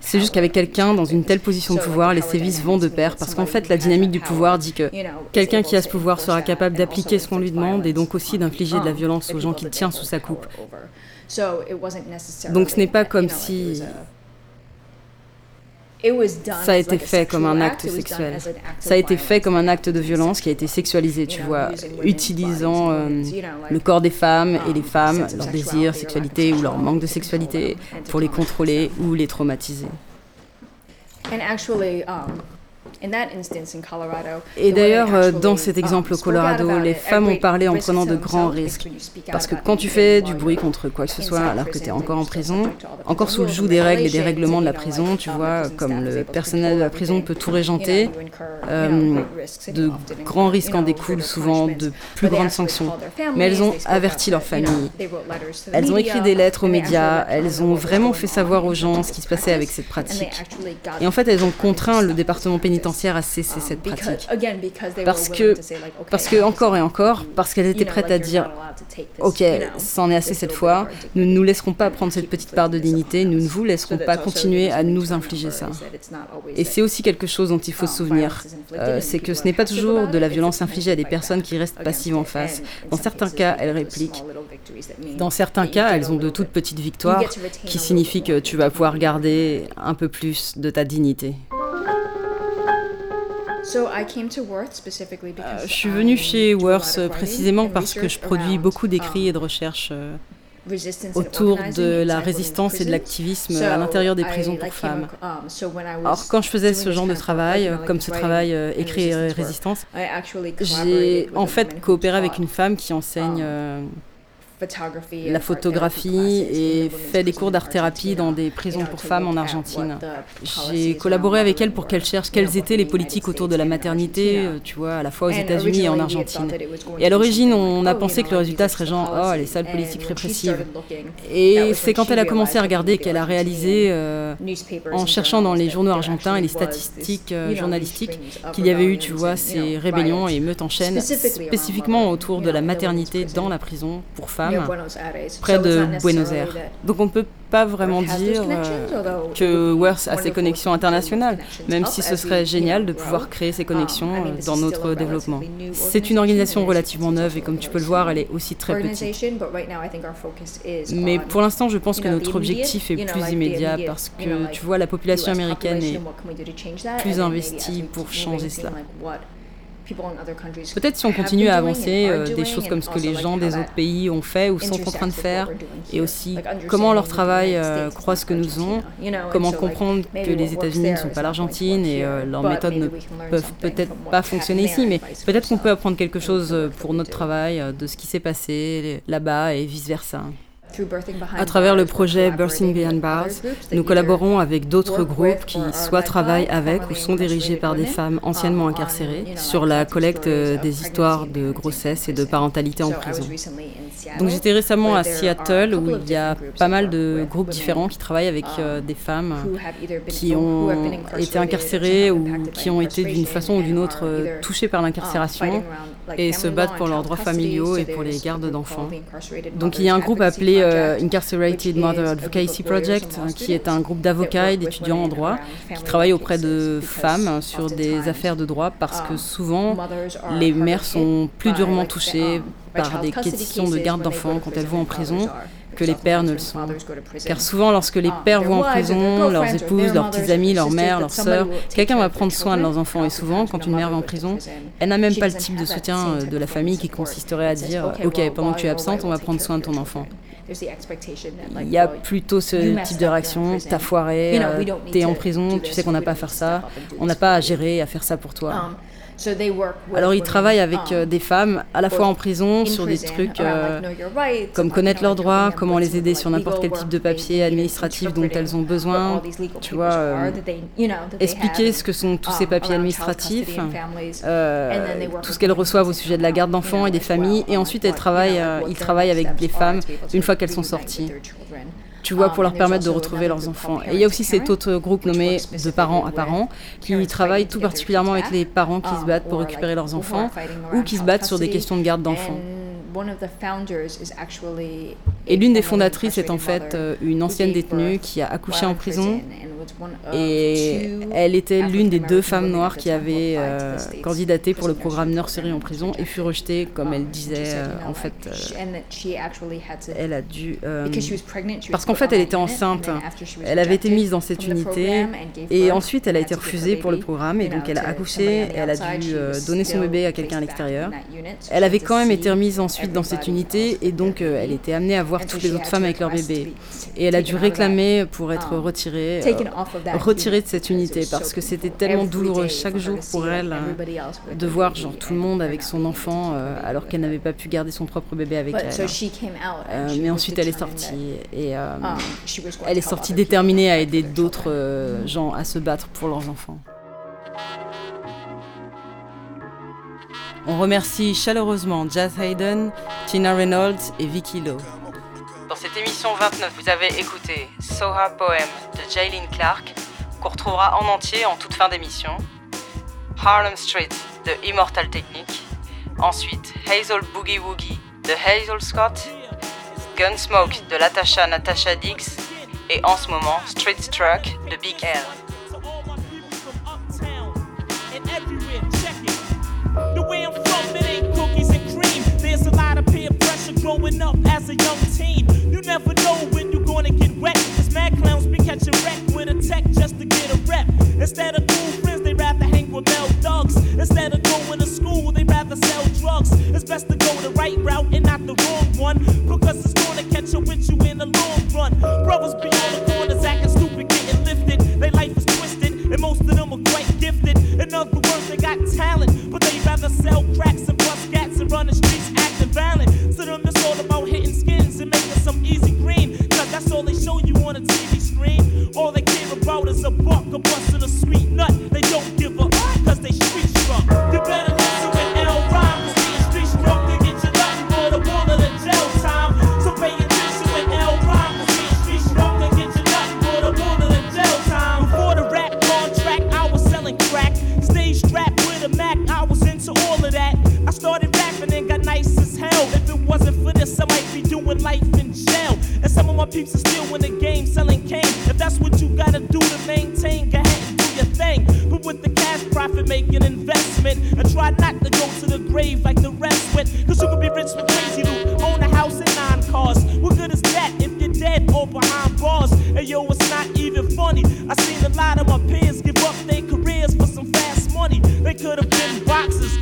C'est juste qu'avec quelqu'un dans une telle position de pouvoir, les sévices vont de pair parce qu'en fait la dynamique du pouvoir dit que quelqu'un qui a ce pouvoir sera capable d'appliquer ce qu'on lui demande et donc aussi d'infliger de la violence aux gens qu'il tient sous sa coupe. Donc ce n'est pas comme si ça a été fait comme un acte sexuel. Ça a été fait comme un acte de violence qui a été sexualisé, tu vois, utilisant euh, le corps des femmes et les um, femmes, leur désir, sexualité ou leur manque de sexualité pour les contrôler ou les traumatiser. Et d'ailleurs, euh, dans cet exemple au Colorado, les femmes ont parlé en prenant de grands risques. Parce que quand tu fais du bruit contre quoi que ce soit alors que tu es encore en prison, encore sous le joug des règles et des règlements de la prison, tu vois, comme le personnel de la prison peut tout régenter, euh, de grands risques en découlent souvent de plus grandes sanctions. Mais elles ont averti leur famille. Elles ont écrit des lettres aux médias, elles ont vraiment fait savoir aux gens ce qui se passait avec cette pratique. Et en fait, elles ont contraint le département pénitentiaire à cesser cette pratique. Parce que, parce que encore et encore, parce qu'elles étaient prêtes à dire, ok, c'en est assez cette fois, nous ne nous laisserons pas prendre cette petite part de dignité, nous ne vous laisserons pas continuer à nous infliger ça. Et c'est aussi quelque chose dont il faut se souvenir, euh, c'est que ce n'est pas toujours de la violence infligée à des personnes qui restent passives en face. Dans certains cas, elles répliquent. Dans certains cas, elles ont de toutes petites victoires qui signifient que tu vas pouvoir garder un peu plus de ta dignité. Je suis venue chez Worth précisément parce que je produis beaucoup d'écrits um, et de recherches autour de la résistance et de l'activisme à l'intérieur des prisons pour femmes. Um, Alors quand je faisais ce genre de travail, comme ce travail euh, écrit et résistance, j'ai en fait coopéré avec une femme qui enseigne um, euh, la photographie et fait des cours d'art-thérapie dans des prisons pour femmes en Argentine. J'ai collaboré avec elle pour qu'elle cherche quelles étaient les politiques autour de la maternité, euh, tu vois, à la fois aux États-Unis et en Argentine. Et à l'origine, on a pensé que le résultat serait genre, oh, les sales politiques répressives. Et c'est quand elle a commencé à regarder qu'elle a réalisé, euh, en cherchant dans les journaux argentins et les statistiques euh, journalistiques, qu'il y avait eu, tu vois, ces rébellions et meutes en chaîne, spécifiquement autour de la maternité dans la prison pour femmes près de Buenos Aires. Donc on ne peut pas vraiment dire euh, que Worth a ses connexions internationales, même si ce serait génial de pouvoir créer ces um, connexions euh, dans notre développement. C'est une organisation relativement neuve et comme tu peux le voir, elle est aussi très petite. Mais pour l'instant, je pense que notre objectif est plus immédiat parce que tu vois, la population américaine est plus investie pour changer cela. Peut-être si on continue à avancer euh, des choses comme ce que les gens des autres pays ont fait ou sont en train de faire, et aussi comment leur travail euh, croit ce que nous faisons, comment comprendre que les États-Unis ne sont pas l'Argentine et euh, leurs méthodes ne peuvent peut-être pas fonctionner ici, mais peut-être qu'on peut apprendre quelque chose pour notre travail de ce qui s'est passé là-bas et vice-versa. À travers le projet Birthing Behind Bars, nous collaborons avec d'autres groupes qui soit travaillent avec ou sont dirigés par des femmes anciennement incarcérées sur la collecte des histoires de grossesse et de parentalité en prison. Donc j'étais récemment à Seattle où il y a pas mal de groupes différents qui travaillent avec euh, des femmes qui ont été incarcérées ou qui ont été d'une façon ou d'une autre touchées par l'incarcération et se battent pour leurs droits familiaux et pour les gardes d'enfants. Donc il y a un groupe appelé euh, Incarcerated Mother Advocacy Project, qui est un groupe d'avocats et d'étudiants en droit qui travaillent auprès de femmes sur des affaires de droit parce que souvent les mères sont plus durement touchées par des questions de garde d'enfants quand elles vont en prison que les pères ne le sont. Car souvent, lorsque les pères vont en prison, leurs épouses, leurs petits amis, leurs mères, leurs sœurs, quelqu'un va prendre soin de leurs enfants. Et souvent, quand une mère va en prison, elle n'a même pas le type de soutien euh, de la famille qui consisterait à dire Ok, pendant que tu es absente, on va prendre soin de ton enfant. Il y a plutôt ce type de réaction, t'as foiré, euh, t'es en prison, tu sais qu'on n'a pas à faire ça, on n'a pas à gérer, à faire ça pour toi. Alors ils travaillent avec um, euh, des femmes à la fois en prison sur des trucs euh, comme connaître leurs droits, comment les aider sur n'importe quel type de papier administratif dont elles ont besoin, tu vois, euh, expliquer ce que sont tous ces um, papiers administratifs, tout ce qu'elles reçoivent au sujet de la garde d'enfants et des familles, et ensuite elles travaillent, ils travaillent avec les femmes une fois qu'elles sont sorties tu vois, pour leur permettre de retrouver leurs enfants. Et il y a aussi cet autre groupe nommé de parents à parents qui travaille tout particulièrement avec les parents qui se battent pour récupérer leurs enfants ou qui se battent sur des questions de garde d'enfants. Et l'une des fondatrices est en fait euh, une ancienne détenue qui a accouché en prison et elle était l'une des deux femmes noires qui avaient euh, candidaté pour le programme Nursery en prison et fut rejetée, comme elle disait, euh, en fait, elle a dû... parce qu'en fait, elle était enceinte. Elle avait été mise dans cette unité et ensuite, elle a été refusée pour le programme et donc elle a accouché et elle a dû donner son bébé à quelqu'un à l'extérieur. Elle avait quand même été remise ensuite dans cette unité et donc euh, elle était amenée à voir toutes les autres femmes avec leur bébé. Et elle a dû réclamer pour être um, retirée, euh, retirée de cette unité parce que c'était tellement douloureux chaque jour pour elle euh, de voir genre tout le monde avec son enfant alors qu'elle n'avait pas pu garder son propre bébé avec elle. mais ensuite elle est sortie et um, elle est sortie déterminée à aider d'autres gens à se battre pour leurs enfants. On remercie chaleureusement Jazz Hayden, Tina Reynolds et Vicky Lowe. Dans cette émission 29, vous avez écouté Soha Poem de Jaylin Clark, qu'on retrouvera en entier en toute fin d'émission. Harlem Street de Immortal Technique. Ensuite, Hazel Boogie Woogie de Hazel Scott. Gunsmoke de Latasha Natasha Dix. Et en ce moment, Street Truck de Big L. growing up as a young teen. You never know when you're gonna get wet. Cause mad clowns be catching wreck with a tech just to get a rep. Instead of cool friends, they rather hang with male dogs. Instead of going to school, they rather sell drugs. It's best to go the right route and not the wrong one. Because it's gonna catch up with you in the long run. Brothers be on the corners acting stupid. gifted. In other words, they got talent, but they rather sell cracks and bust cats and run the streets acting violent. To them, it's all about hitting skins and making some easy green. Cause that's all they show you on a TV screen. All they care about is a buck, a bust, and a sweet nut. They don't give up, cause they street struck. You better this, I might be doing life in jail. And some of my peeps are still in the game selling cane. If that's what you gotta do to maintain, go ahead and do your thing. But with the cash profit, make an investment. And try not to go to the grave like the rest went. Cause you can be rich with crazy loot, own a house and nine cars. What good is that if you're dead or behind bars? And yo, it's not even funny. I seen a lot of my peers give up their careers for some fast money. They could have been boxers,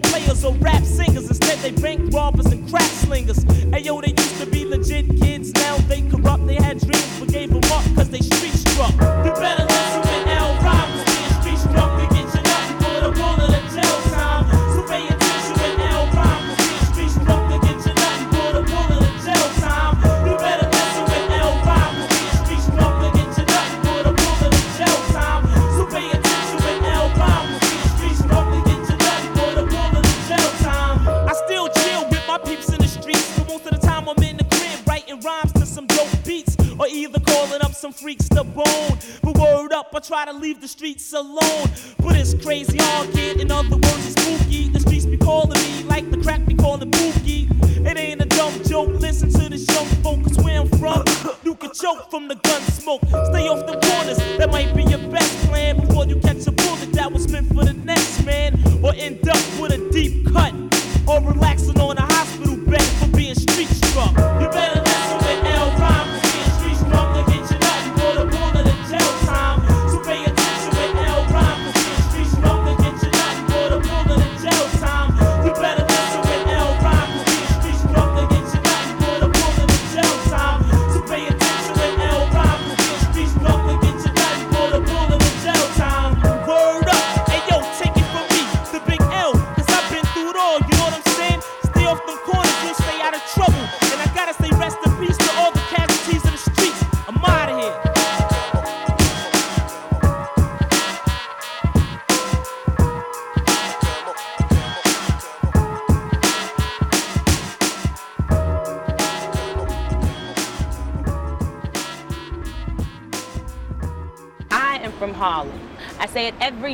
players, or rap singers. Instead, they bank robbers and crack slingers. And yo, they used to be alone.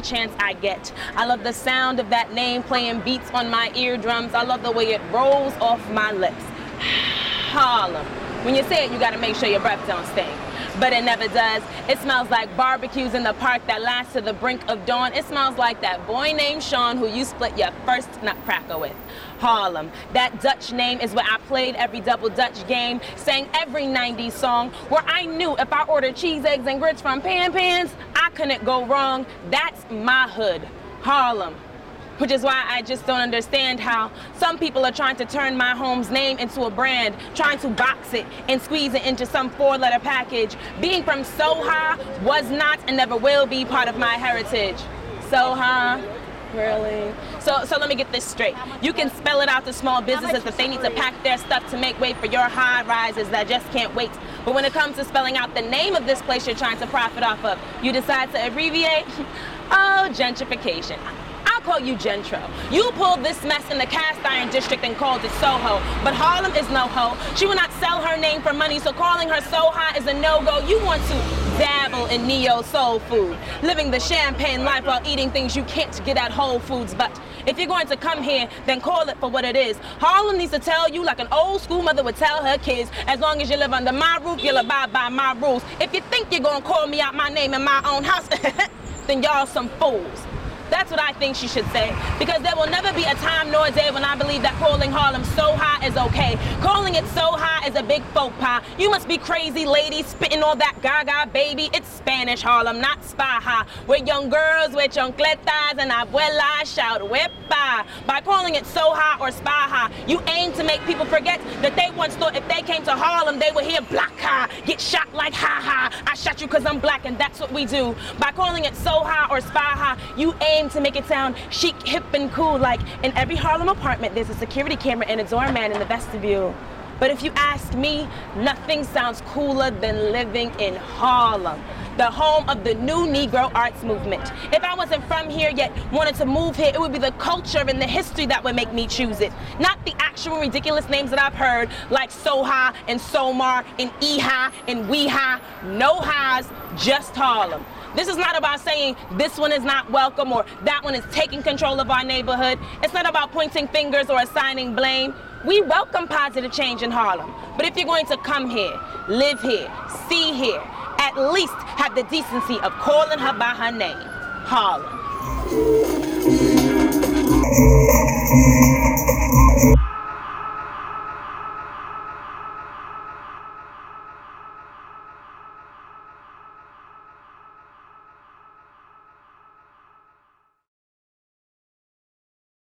Chance I get. I love the sound of that name playing beats on my eardrums. I love the way it rolls off my lips. Harlem. When you say it, you gotta make sure your breath don't stink. But it never does. It smells like barbecues in the park that last to the brink of dawn. It smells like that boy named Sean who you split your first nutcracker with. Harlem. That Dutch name is where I played every double Dutch game, sang every 90s song, where I knew if I ordered cheese, eggs, and grits from Pan Pans, Couldn't go wrong. That's my hood. Harlem. Which is why I just don't understand how some people are trying to turn my home's name into a brand, trying to box it and squeeze it into some four letter package. Being from Soha was not and never will be part of my heritage. Soha? Really? So, so let me get this straight. You can spell it out to small businesses that they need to pack their stuff to make way for your high rises that just can't wait. But when it comes to spelling out the name of this place you're trying to profit off of, you decide to abbreviate? Oh, gentrification. Call you Gentro. You pulled this mess in the cast iron district and called it Soho. But Harlem is no ho. She will not sell her name for money, so calling her Soha is a no-go. You want to dabble in neo soul food, living the champagne life while eating things you can't get at Whole Foods. But if you're going to come here, then call it for what it is. Harlem needs to tell you like an old school mother would tell her kids, as long as you live under my roof, you'll abide by my rules. If you think you're gonna call me out my name in my own house, then y'all some fools. That's what I think she should say. Because there will never be a time nor a day when I believe that calling Harlem so high is okay. Calling it so high is a big faux pas. You must be crazy, lady, spitting all that gaga, baby. It's Spanish Harlem, not spa Spaha. Where young girls with chancletas and abuelas shout whippa. By calling it so high or spaha, you aim to make people forget that they once thought if they came to Harlem, they would hear black ha, get shot like ha ha. I shot you cause I'm black and that's what we do. By calling it so high or spaha, you aim to make it sound chic, hip, and cool. Like in every Harlem apartment, there's a security camera and a doorman in the vestibule. But if you ask me, nothing sounds cooler than living in Harlem the home of the new Negro arts movement. If I wasn't from here yet wanted to move here, it would be the culture and the history that would make me choose it. Not the actual ridiculous names that I've heard, like Soha and Somar and Eha and Weha. No highs, just Harlem. This is not about saying this one is not welcome or that one is taking control of our neighborhood. It's not about pointing fingers or assigning blame. We welcome positive change in Harlem. But if you're going to come here, live here, see here, at least have the decency of calling her by her name Harlem.